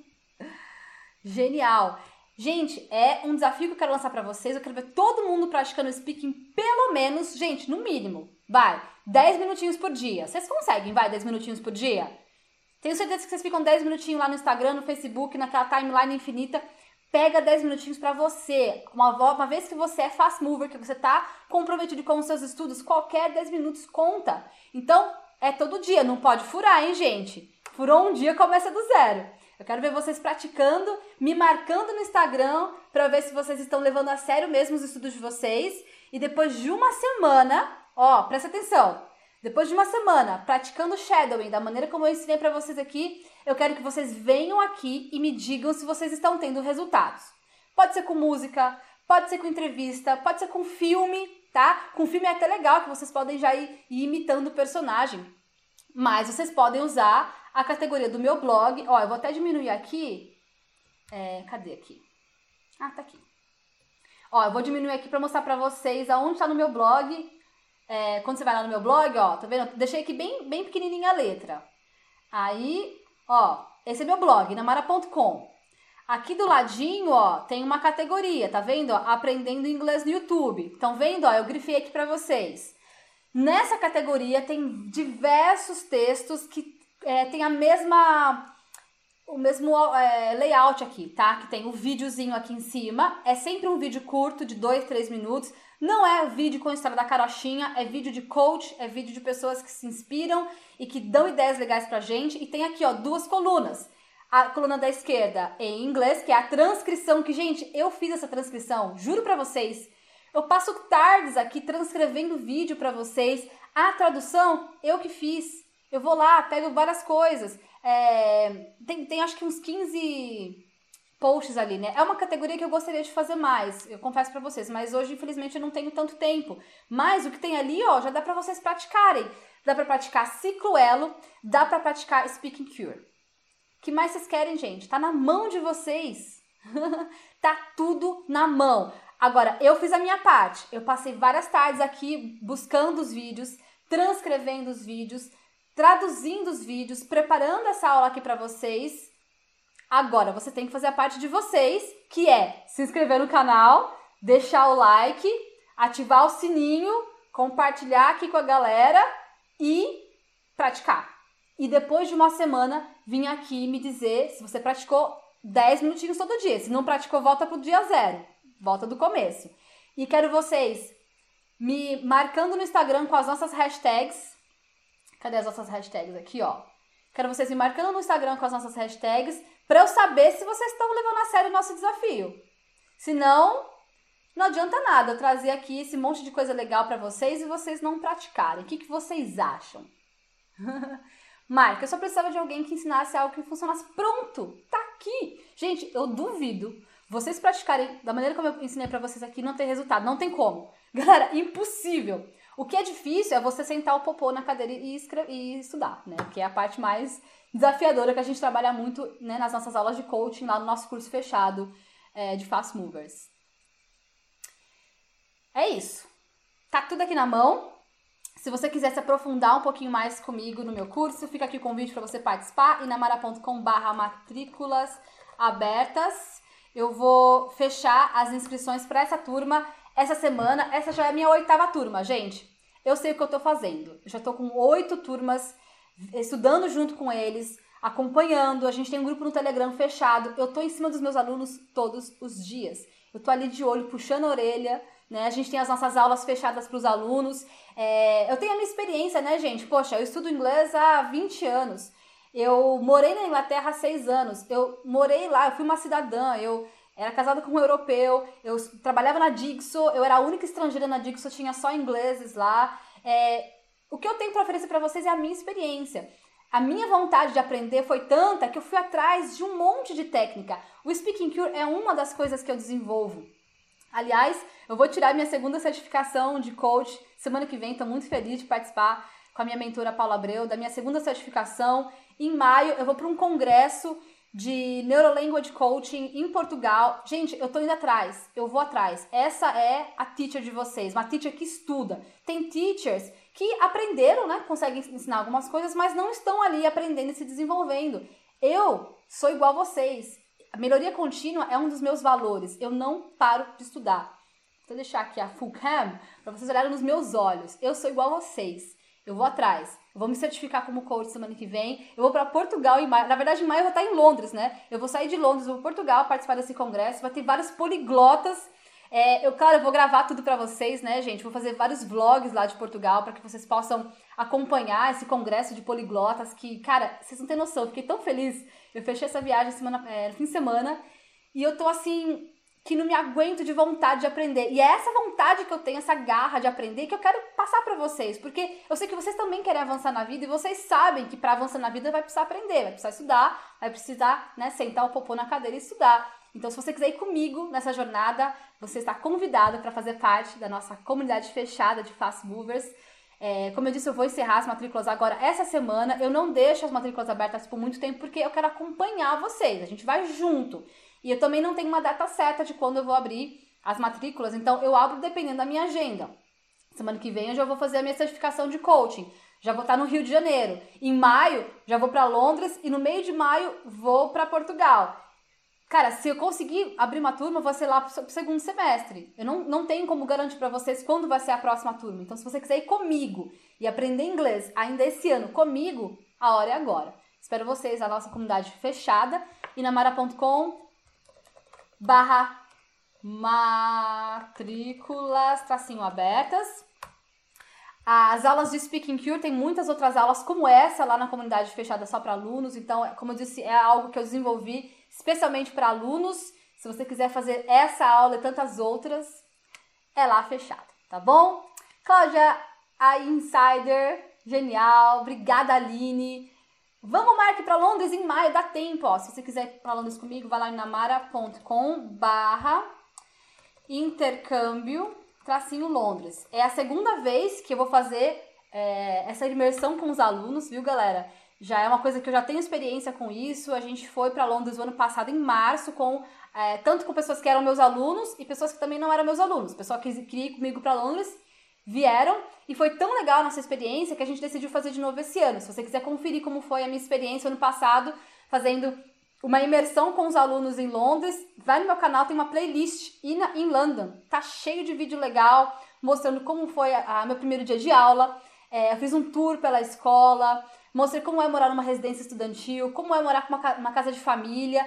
Genial. Gente, é um desafio que eu quero lançar pra vocês. Eu quero ver todo mundo praticando speaking pelo menos, gente, no mínimo. Vai, 10 minutinhos por dia. Vocês conseguem, vai, 10 minutinhos por dia? Tenho certeza que vocês ficam 10 minutinhos lá no Instagram, no Facebook, naquela timeline infinita. Pega 10 minutinhos pra você. Uma, uma vez que você é fast mover, que você tá comprometido com os seus estudos, qualquer 10 minutos conta. Então, é todo dia, não pode furar, hein, gente? Furou um dia, começa do zero. Eu quero ver vocês praticando, me marcando no Instagram pra ver se vocês estão levando a sério mesmo os estudos de vocês. E depois de uma semana, ó, presta atenção. Depois de uma semana praticando shadowing da maneira como eu ensinei pra vocês aqui, eu quero que vocês venham aqui e me digam se vocês estão tendo resultados. Pode ser com música, pode ser com entrevista, pode ser com filme, tá? Com filme é até legal que vocês podem já ir, ir imitando o personagem. Mas vocês podem usar a categoria do meu blog. Ó, eu vou até diminuir aqui. É, cadê aqui? Ah, tá aqui. Ó, eu vou diminuir aqui pra mostrar pra vocês aonde tá no meu blog. É, quando você vai lá no meu blog, ó, tá vendo? Eu Deixei aqui bem, bem pequenininha a letra. Aí, ó, esse é meu blog, namara.com. Aqui do ladinho, ó, tem uma categoria, tá vendo? Ó, Aprendendo inglês no YouTube. Estão vendo? Ó, eu grifei aqui pra vocês. Nessa categoria tem diversos textos que é, tem a mesma o mesmo é, layout aqui, tá? Que tem o videozinho aqui em cima. É sempre um vídeo curto, de 2, 3 minutos. Não é vídeo com a história da carochinha, é vídeo de coach, é vídeo de pessoas que se inspiram e que dão ideias legais pra gente. E tem aqui, ó, duas colunas. A coluna da esquerda em inglês, que é a transcrição, que, gente, eu fiz essa transcrição, juro pra vocês. Eu passo tardes aqui transcrevendo vídeo pra vocês. A tradução, eu que fiz. Eu vou lá, pego várias coisas. É, tem, tem acho que uns 15 posts ali, né? É uma categoria que eu gostaria de fazer mais, eu confesso pra vocês, mas hoje, infelizmente, eu não tenho tanto tempo. Mas o que tem ali, ó, já dá pra vocês praticarem. Dá pra praticar ciclo elo, dá pra praticar speaking cure. Que mais vocês querem, gente? Tá na mão de vocês. tá tudo na mão. Agora, eu fiz a minha parte. Eu passei várias tardes aqui buscando os vídeos, transcrevendo os vídeos, traduzindo os vídeos, preparando essa aula aqui para vocês. Agora, você tem que fazer a parte de vocês, que é se inscrever no canal, deixar o like, ativar o sininho, compartilhar aqui com a galera e praticar. E depois de uma semana, vir aqui me dizer se você praticou 10 minutinhos todo dia. Se não praticou, volta pro dia zero. Volta do começo. E quero vocês me marcando no Instagram com as nossas hashtags. Cadê as nossas hashtags aqui, ó? Quero vocês me marcando no Instagram com as nossas hashtags para eu saber se vocês estão levando a sério o nosso desafio. Se não, Não adianta nada eu trazer aqui esse monte de coisa legal para vocês e vocês não praticarem. O que, que vocês acham? Marca, eu só precisava de alguém que ensinasse algo que funcionasse. Pronto, tá aqui. Gente, eu duvido vocês praticarem da maneira como eu ensinei para vocês aqui não ter resultado. Não tem como. Galera, impossível. O que é difícil é você sentar o popô na cadeira e, e estudar, né? Que é a parte mais desafiadora que a gente trabalha muito né, nas nossas aulas de coaching, lá no nosso curso fechado é, de Fast Movers. É isso. Tá tudo aqui na mão. Se você quiser se aprofundar um pouquinho mais comigo no meu curso, fica aqui o convite para você participar, inamara.com.br matrículas abertas. Eu vou fechar as inscrições para essa turma essa semana. Essa já é a minha oitava turma, gente. Eu sei o que eu tô fazendo. Eu já tô com oito turmas, estudando junto com eles, acompanhando. A gente tem um grupo no Telegram fechado. Eu tô em cima dos meus alunos todos os dias. Eu tô ali de olho, puxando a orelha, né? A gente tem as nossas aulas fechadas para os alunos. É, eu tenho a minha experiência, né, gente? Poxa, eu estudo inglês há 20 anos. Eu morei na Inglaterra há 6 anos. Eu morei lá, eu fui uma cidadã. Eu era casada com um europeu. Eu trabalhava na Dixo. Eu era a única estrangeira na Dixo. Tinha só ingleses lá. É, o que eu tenho para oferecer para vocês é a minha experiência. A minha vontade de aprender foi tanta que eu fui atrás de um monte de técnica. O Speaking Cure é uma das coisas que eu desenvolvo. Aliás, eu vou tirar minha segunda certificação de coach semana que vem. Estou muito feliz de participar com a minha mentora Paula Abreu da minha segunda certificação. Em maio, eu vou para um congresso de Neurolanguage Coaching em Portugal. Gente, eu tô indo atrás, eu vou atrás. Essa é a teacher de vocês, uma teacher que estuda. Tem teachers que aprenderam, né? Conseguem ensinar algumas coisas, mas não estão ali aprendendo e se desenvolvendo. Eu sou igual a vocês. A melhoria contínua é um dos meus valores. Eu não paro de estudar. Vou deixar aqui a full cam para vocês olharem nos meus olhos. Eu sou igual a vocês. Eu vou atrás. Vou me certificar como coach semana que vem. Eu vou para Portugal em maio. Na verdade, em maio eu vou estar em Londres, né? Eu vou sair de Londres, vou para Portugal participar desse congresso. Vai ter vários poliglotas. É, eu, claro, eu vou gravar tudo para vocês, né, gente? Vou fazer vários vlogs lá de Portugal para que vocês possam acompanhar esse congresso de poliglotas. Que, cara, vocês não têm noção. Eu fiquei tão feliz eu fechei essa viagem semana, é, fim de semana e eu tô assim, que não me aguento de vontade de aprender. E é essa vontade que eu tenho, essa garra de aprender, que eu quero passar para vocês. Porque eu sei que vocês também querem avançar na vida e vocês sabem que para avançar na vida vai precisar aprender, vai precisar estudar, vai precisar né, sentar o popô na cadeira e estudar. Então, se você quiser ir comigo nessa jornada, você está convidado para fazer parte da nossa comunidade fechada de Fast Movers. É, como eu disse, eu vou encerrar as matrículas agora essa semana. Eu não deixo as matrículas abertas por muito tempo porque eu quero acompanhar vocês. A gente vai junto. E eu também não tenho uma data certa de quando eu vou abrir as matrículas, então eu abro dependendo da minha agenda. Semana que vem eu já vou fazer a minha certificação de coaching. Já vou estar no Rio de Janeiro. Em maio já vou para Londres e no meio de maio vou para Portugal. Cara, se eu conseguir abrir uma turma, vou ser lá pro segundo semestre. Eu não, não tenho como garantir para vocês quando vai ser a próxima turma. Então, se você quiser ir comigo e aprender inglês ainda esse ano comigo, a hora é agora. Espero vocês, a nossa comunidade fechada, inamara.com barra matrículas, tracinho abertas. As aulas de Speaking Cure tem muitas outras aulas como essa lá na comunidade fechada só para alunos. Então, como eu disse, é algo que eu desenvolvi especialmente para alunos. Se você quiser fazer essa aula e tantas outras, é lá fechado, tá bom? Cláudia, a Insider, genial. Obrigada, Aline. Vamos, Mark, para Londres em maio, dá tempo, ó. Se você quiser ir para Londres comigo, vai lá em namara.com barra intercâmbio tracinho Londres. É a segunda vez que eu vou fazer é, essa imersão com os alunos, viu, galera? já é uma coisa que eu já tenho experiência com isso. A gente foi para Londres no ano passado, em março, com é, tanto com pessoas que eram meus alunos e pessoas que também não eram meus alunos. Pessoas que queriam ir comigo para Londres vieram e foi tão legal a nossa experiência que a gente decidiu fazer de novo esse ano. Se você quiser conferir como foi a minha experiência ano passado, fazendo uma imersão com os alunos em Londres, vai no meu canal, tem uma playlist em London. Tá cheio de vídeo legal mostrando como foi a, a meu primeiro dia de aula. É, eu fiz um tour pela escola, Mostrei como é morar numa residência estudantil, como é morar com uma, uma casa de família,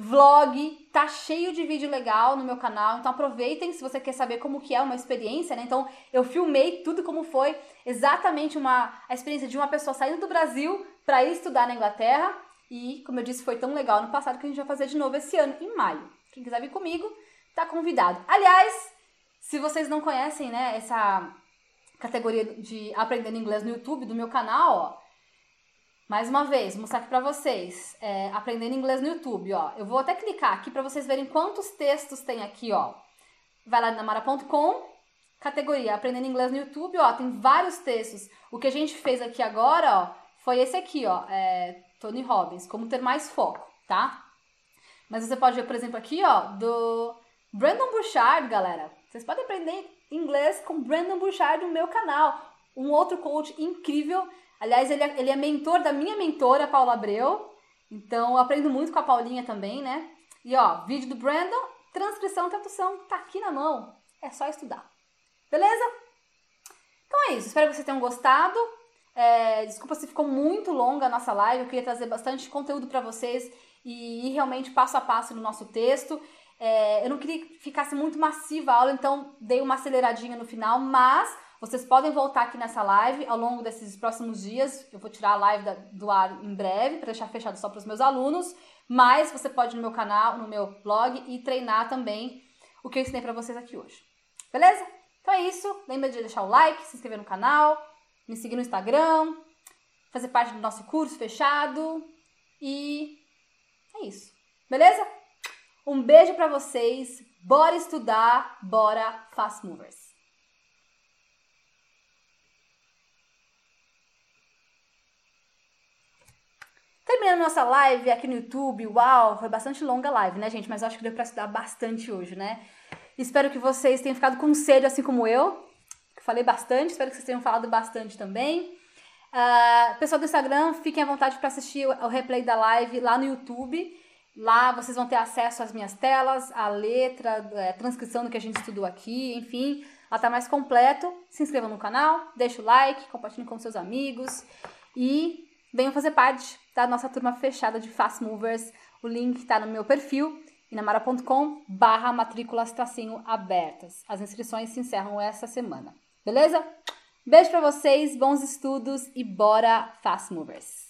vlog, tá cheio de vídeo legal no meu canal, então aproveitem se você quer saber como que é uma experiência, né? Então eu filmei tudo como foi exatamente uma a experiência de uma pessoa saindo do Brasil para ir estudar na Inglaterra e, como eu disse, foi tão legal no passado que a gente vai fazer de novo esse ano em maio. Quem quiser vir comigo, tá convidado. Aliás, Se vocês não conhecem, né, essa categoria de aprendendo inglês no YouTube do meu canal, ó, mais uma vez, vou mostrar aqui pra vocês, é, aprendendo inglês no YouTube, ó. Eu vou até clicar aqui para vocês verem quantos textos tem aqui, ó. Vai lá na mara.com, categoria aprendendo inglês no YouTube, ó, tem vários textos. O que a gente fez aqui agora, ó, foi esse aqui, ó, é, Tony Robbins, como ter mais foco, tá? Mas você pode ver, por exemplo, aqui, ó, do Brandon Burchard, galera. Vocês podem aprender inglês com Brandon Burchard no meu canal. Um outro coach incrível. Aliás, ele é, ele é mentor da minha mentora, Paula Abreu. Então, aprendo muito com a Paulinha também, né? E ó, vídeo do Brandon, transcrição e tradução, tá aqui na mão. É só estudar. Beleza? Então é isso. Espero que vocês tenham gostado. É, desculpa se ficou muito longa a nossa live. Eu queria trazer bastante conteúdo para vocês e ir realmente passo a passo no nosso texto. É, eu não queria que ficasse muito massiva a aula, então dei uma aceleradinha no final, mas vocês podem voltar aqui nessa live ao longo desses próximos dias. Eu vou tirar a live da, do ar em breve para deixar fechado só para os meus alunos, mas você pode ir no meu canal, no meu blog e treinar também o que eu ensinei para vocês aqui hoje. Beleza? Então é isso. Lembra de deixar o like, se inscrever no canal, me seguir no Instagram, fazer parte do nosso curso fechado e é isso. Beleza? Um beijo para vocês. Bora estudar, bora Fast Movers. Terminando nossa live aqui no YouTube, uau, foi bastante longa a live, né, gente? Mas acho que deu para estudar bastante hoje, né? Espero que vocês tenham ficado com sede assim como eu. Falei bastante, espero que vocês tenham falado bastante também. Uh, pessoal do Instagram, fiquem à vontade para assistir o replay da live lá no YouTube. Lá vocês vão ter acesso às minhas telas, a letra, a é, transcrição do que a gente estudou aqui, enfim, lá tá mais completo. Se inscrevam no canal, deixa o like, compartilhe com seus amigos e venham fazer parte da nossa turma fechada de Fast Movers. O link está no meu perfil inamara.com barra matrículas tracinho abertas. As inscrições se encerram essa semana. Beleza? Beijo para vocês, bons estudos e bora Fast Movers!